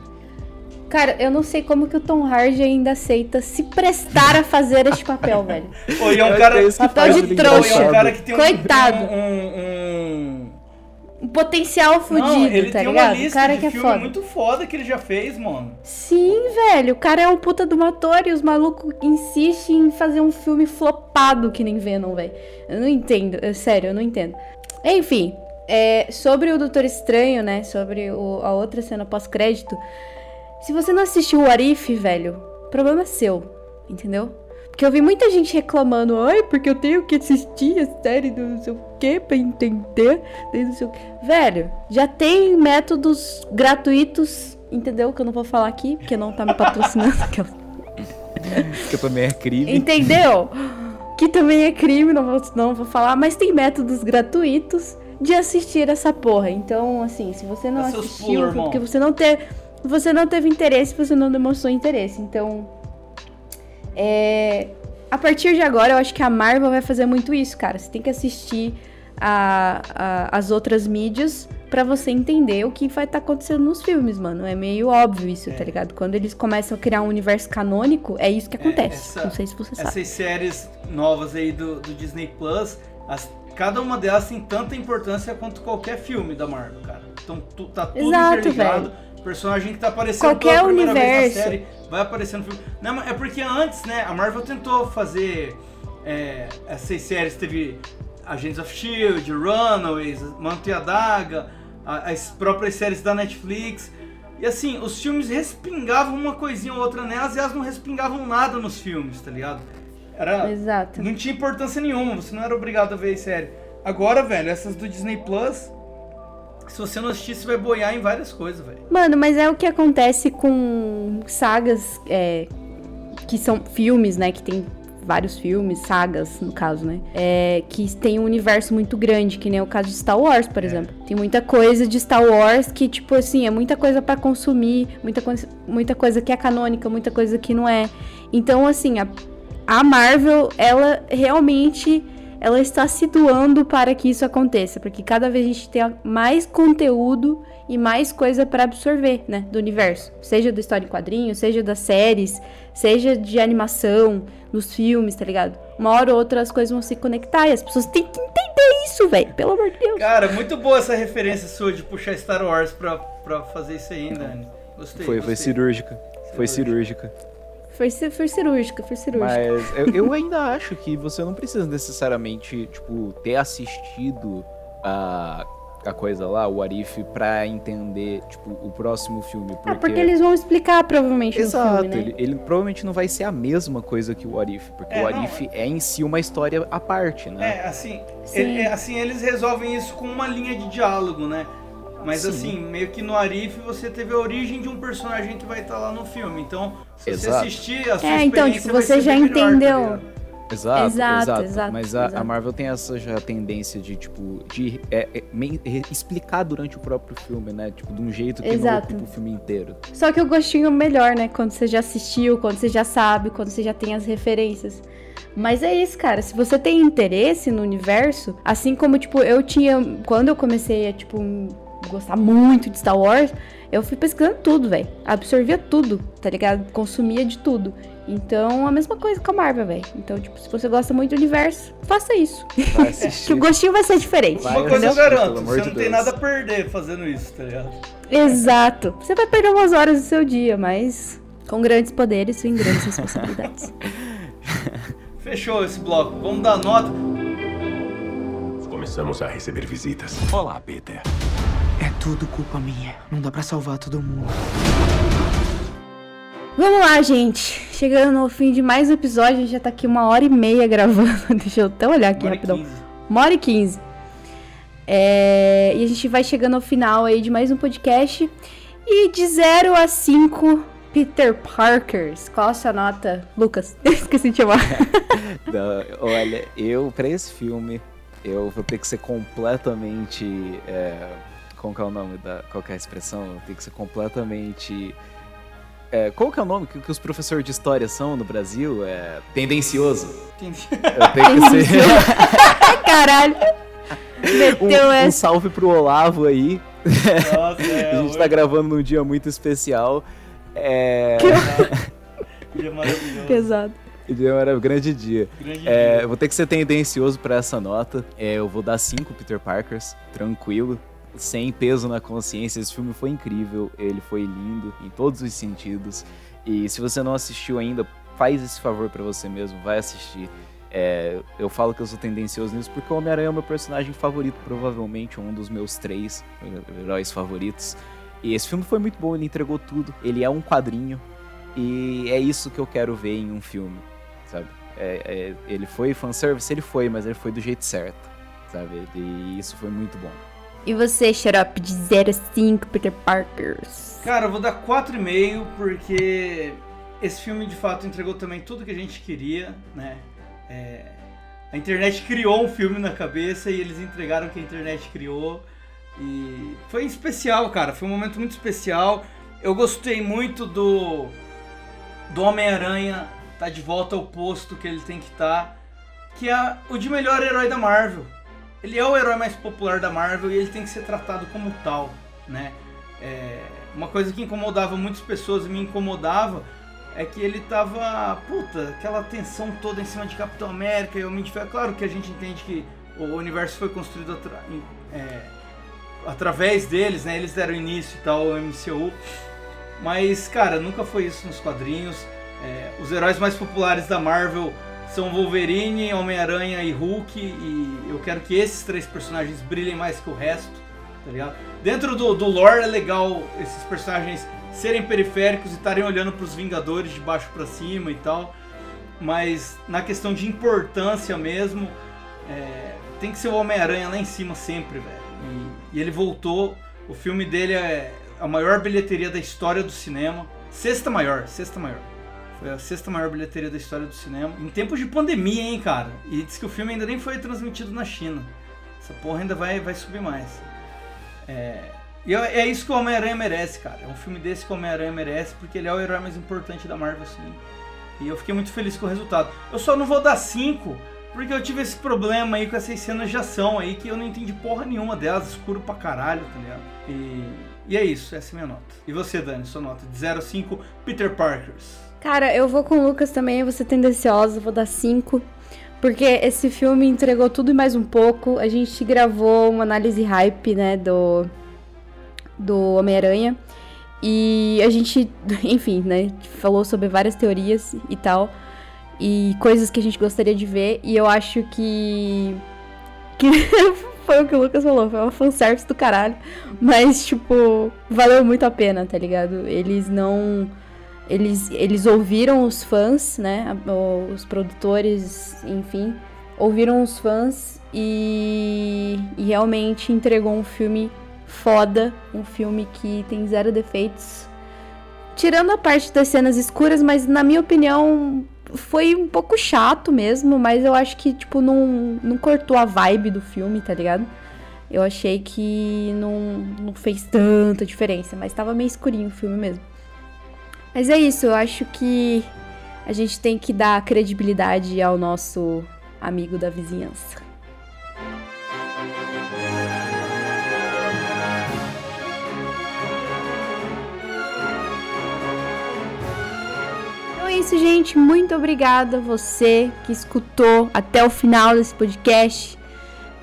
Cara, eu não sei como que o Tom Hardy ainda aceita se prestar a fazer este papel, velho. Pô, e é um cara, é Papel de trouxa. É um cara que tem um- Coitado. um, um- Um potencial fudido, tá ligado? O cara que é filme foda. muito foda que ele já fez, mano. Sim, velho. O cara é um puta do motor e os malucos insistem em fazer um filme flopado que nem Venom, velho. Eu não entendo. é Sério, eu não entendo. Enfim, é, sobre o Doutor Estranho, né? Sobre o- a outra cena pós-crédito. Se você não assistiu o Arif, velho, problema é seu, entendeu? Porque eu vi muita gente reclamando, ai, porque eu tenho que assistir a série do não que pra entender, daí não sei o quê." Velho, já tem métodos gratuitos, entendeu? Que eu não vou falar aqui, porque não tá me patrocinando. Que também é crime. Entendeu? Que também é crime, não vou, não vou falar, mas tem métodos gratuitos de assistir essa porra. Então, assim, se você não Dá assistiu, pulos, porque você não teve, você não teve interesse, você não demonstrou interesse. Então, é, a partir de agora, eu acho que a Marvel vai fazer muito isso, cara. Você tem que assistir a- a- as outras mídias pra você entender o que vai estar acontecendo nos filmes, mano. É meio óbvio isso, tá ligado? Quando eles começam a criar um universo canônico, é isso que acontece. essa- Não sei se você sabe. Essas séries novas aí do, do Disney Plus, as- cada uma delas tem tanta importância quanto qualquer filme da Marvel, cara. Então tu, tá tudo Exato, interligado. Personagem que tá aparecendo Qualquer pela primeira vez universo. na série vai aparecer no filme. Não, é porque antes, né, a Marvel tentou fazer é, essas séries, teve Agents of S.H.I.E.L.D., Runaways, Manto e a Daga, a- as próprias séries da Netflix. E assim, os filmes respingavam uma coisinha ou outra nelas e elas não respingavam nada nos filmes, tá ligado? Era, Exato. não tinha importância nenhuma, você não era obrigado a ver série. Agora, velho, essas do Disney Plus, se você não assistir, você vai boiar em várias coisas, velho. Mano, mas é o que acontece com sagas é, que são filmes, né? Que tem vários filmes, sagas, no caso, né? É, que tem um universo muito grande, que nem o caso de Star Wars, por exemplo. Tem muita coisa de Star Wars que, tipo assim, é muita coisa pra consumir, muita, coisa- muita coisa que é canônica, muita coisa que não é. Então, assim, a, a Marvel, ela realmente ela está se doando para que isso aconteça, porque cada vez a gente tem mais conteúdo e mais coisa para absorver, né, do universo, seja da história em quadrinhos, seja das séries, seja de animação, nos filmes, tá ligado? Uma hora ou outra as coisas vão se conectar e as pessoas têm que entender isso, velho, pelo amor de Deus. Cara, muito boa essa referência sua de puxar Star Wars pra, pra fazer isso aí, Dani. Gostei. Foi, foi gostei. cirúrgica. Foi cirúrgica. Foi, foi cirúrgica, foi cirúrgica. Mas eu, eu ainda acho que você não precisa necessariamente, tipo, ter assistido a, a coisa lá, o Arif, pra entender, tipo, o próximo filme. Porque... Ah, porque eles vão explicar provavelmente Exato, no filme, né? ele, ele provavelmente não vai ser a mesma coisa que o Arif, porque É, o não, Arif é em si uma história à parte, né? É, assim, Sim. ele- é, assim, eles resolvem isso com uma linha de diálogo, né? Mas Sim. assim, meio que no Arif você teve a origem de um personagem que vai estar lá no filme. Então, se você assistir, a sua É, então, tipo, você já melhor, entendeu. ligado? Exato, Exato, exato. exato, Mas a, a exato. Marvel tem essa já tendência de, tipo, de é, é, é, explicar durante o próprio filme, né? Tipo, de um jeito que Exato. não ocupa o filme inteiro. Só que o gostinho melhor, né? Quando você já assistiu, quando você já sabe, quando você já tem as referências. Mas é isso, cara. Se você tem interesse no universo, assim como, tipo, eu tinha. Quando eu comecei a, tipo, gostar muito de Star Wars, eu fui pesquisando tudo, velho. Absorvia tudo, tá ligado? Consumia de tudo. Então, a mesma coisa com a Marvel, velho. Então, tipo, se você gosta muito do universo, faça isso. Vai que o gostinho vai ser diferente. Vai Uma coisa eu garanto, você de não tem Deus. nada a perder fazendo isso, tá ligado? Exato. Você vai perder umas horas do seu dia, mas com grandes poderes vem grandes responsabilidades. Fechou esse bloco. Vamos dar nota. Começamos a receber visitas. Olá, Peter. É tudo culpa minha. Não dá pra salvar todo mundo. Vamos lá, gente. Chegando no fim de mais um episódio, a gente já tá aqui uma hora e meia gravando. Deixa eu até olhar aqui Uma e rapidão. 15. Uma hora e quinze. É, E a gente vai chegando ao final aí de mais um podcast. E de 0 a 5, Peter Parkers. Qual a sua nota, Lucas? Esqueci de chamar. Da- olha, eu, pra esse filme, eu vou ter que ser completamente. é, Como que é o nome da. Qual que é a expressão? Tem que ser completamente. É, qual que é o nome que, que os professores de história são no Brasil? É tendencioso. Tenho que ser. Caralho. Meteu Um, um essa. salve pro Olavo aí. Nossa, é, a gente tá gravando num dia muito especial. É. Dia maravilhoso. Pesado. Dia era um grande dia. Grande É, dia. eu vou ter que ser tendencioso pra essa nota. É, eu vou dar cinco Peter Parkers, tranquilo, sem peso na consciência. Esse filme foi incrível, ele foi lindo em todos os sentidos. E se você não assistiu ainda, faz esse favor pra você mesmo, vai assistir. É, eu falo que eu sou tendencioso nisso porque o Homem-Aranha é o meu personagem favorito, provavelmente um dos meus três heróis favoritos. E esse filme foi muito bom, ele entregou tudo. Ele é um quadrinho e é isso que eu quero ver em um filme, sabe? É, é, ele foi fanservice, ele foi, mas ele foi do jeito certo, sabe? E isso foi muito bom. E você, xarope de 0 a 5 Peter Parkers? Cara, eu vou dar 4,5 porque esse filme de fato entregou também tudo que a gente queria, né? É, a internet criou um filme na cabeça e eles entregaram o que a internet criou. E foi especial, cara. Foi um momento muito especial. Eu gostei muito do, do Homem-Aranha tá de volta ao posto que ele tem que estar, que é o de melhor herói da Marvel. Ele é o herói mais popular da Marvel e ele tem que ser tratado como tal, né? É, uma coisa que incomodava muitas pessoas e me incomodava é que ele tava, puta, aquela tensão toda em cima de Capitão América e Homem de Ferro. Claro que a gente entende que o universo foi construído atra- é, através deles, né? Eles deram início e tal ao MCU. Mas, cara, nunca foi isso nos quadrinhos. É, os heróis mais populares da Marvel são Wolverine, Homem-Aranha e Hulk. E eu quero que esses três personagens brilhem mais que o resto, tá ligado? Dentro do, do lore é legal esses personagens serem periféricos e estarem olhando pros Vingadores de baixo pra cima e tal. Mas na questão de importância mesmo, é, tem que ser o Homem-Aranha lá em cima sempre, velho. E, e ele voltou. O filme dele é a maior bilheteria da história do cinema. Sexta maior, sexta maior. Foi a sexta maior bilheteria da história do cinema. Em tempos de pandemia, hein, cara? E diz que o filme ainda nem foi transmitido na China. Essa porra ainda vai, vai subir mais. É, e é é isso que o Homem-Aranha merece, cara. É um filme desse que o Homem-Aranha merece, porque ele é o herói mais importante da Marvel, sim. E eu fiquei muito feliz com o resultado. Eu só não vou dar 5, porque eu tive esse problema aí com essas cenas de ação aí, que eu não entendi porra nenhuma delas, escuro pra caralho, tá ligado? E, e é isso, essa é a minha nota. E você, Dani, sua nota? De 0 a 5, Peter Parkers. Cara, eu vou com o Lucas também, vou ser tendenciosa, vou dar 5. Porque esse filme entregou tudo e mais um pouco. A gente gravou uma análise hype, né, do, do Homem-Aranha. E a gente, enfim, né, falou sobre várias teorias e tal. E coisas que a gente gostaria de ver. E eu acho que. que foi o que o Lucas falou, foi uma fanservice do caralho. Mas, tipo, valeu muito a pena, tá ligado? Eles não eles, eles ouviram os fãs, né? Os produtores, enfim, ouviram os fãs e, e realmente entregou um filme foda, um filme que tem zero defeitos. Tirando a parte das cenas escuras, mas na minha opinião foi um pouco chato mesmo, mas eu acho que, tipo, não, não cortou a vibe do filme, tá ligado? Eu achei que não, não fez tanta diferença, mas tava meio escurinho o filme mesmo. Mas é isso, eu acho que a gente tem que dar credibilidade ao nosso amigo da vizinhança. Então é isso, gente. Muito obrigada a você que escutou até o final desse podcast.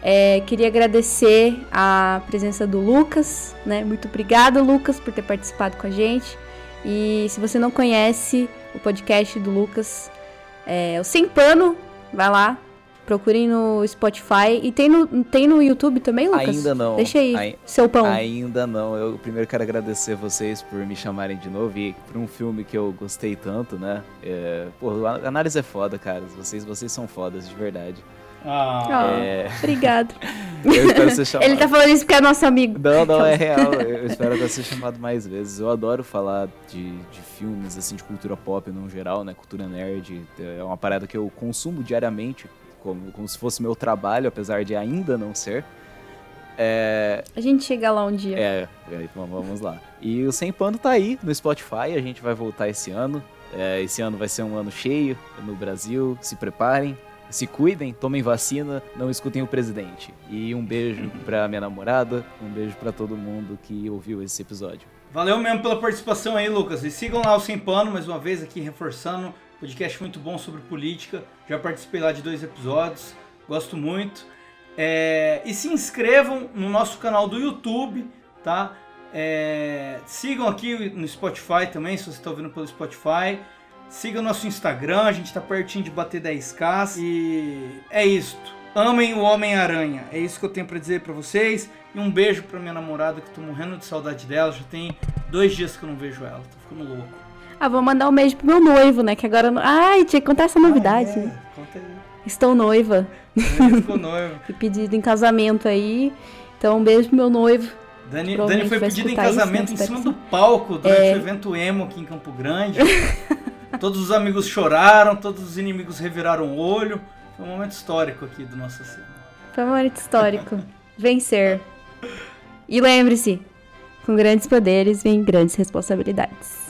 É, queria agradecer a presença do Lucas, né? Muito obrigada, Lucas, por ter participado com a gente. E se você não conhece o podcast do Lucas, é o Sem Pano, vai lá, procurem no Spotify. E tem no, tem no YouTube também, Lucas? Ainda não. Deixa aí, Ai- seu pão. Ainda não. Eu primeiro quero agradecer vocês por me chamarem de novo e por um filme que eu gostei tanto, né? É, pô, a análise é foda, cara. Vocês, vocês são fodas, de verdade. Ah, Ah, É. Obrigado. Eu espero ser chamado. Ele tá falando isso porque é nosso amigo. Não, não, é real. Eu espero até ser chamado mais vezes. Eu adoro falar de, de filmes, assim, de cultura pop no geral, né? Cultura nerd. É uma parada que eu consumo diariamente, como, como se fosse meu trabalho, apesar de ainda não ser. É, A gente chega lá um dia. é, é, vamos lá. E o Sem Pano tá aí no Spotify, a gente vai voltar esse ano. É, esse ano vai ser um ano cheio no Brasil, se preparem, se cuidem, tomem vacina, não escutem o presidente. E um beijo pra minha namorada, um beijo pra todo mundo que ouviu esse episódio. Valeu mesmo pela participação aí, Lucas. E sigam lá o Sem Pano, mais uma vez aqui reforçando. Podcast muito bom sobre política. Já participei lá de dois episódios. Gosto muito. É, e se inscrevam no nosso canal do YouTube, tá? É, sigam aqui no Spotify também, se você está ouvindo pelo Spotify. Siga o nosso Instagram, a gente tá pertinho de bater 10k. E é isso. Amem o Homem-Aranha. É isso que eu tenho pra dizer pra vocês. E um beijo pra minha namorada, que tô morrendo de saudade dela. Já tem dois dias que eu não vejo ela. Tô ficando louco. Ah, vou mandar um beijo pro meu noivo, né? Que agora. não- Ai, tinha que contar essa novidade. Ah, é. né? Conta aí. Estou noiva. Ficou noivo. Fui pedido em casamento aí. Então, um beijo pro meu noivo. Dani, Dani foi pedida em escutar isso, casamento né? em cima do palco durante É. o evento emo aqui em Campo Grande. todos os amigos choraram, todos os inimigos reviraram o olho. Foi um momento histórico aqui do nosso cena. Foi um momento histórico. Vencer. E lembre-se: com grandes poderes vem grandes responsabilidades.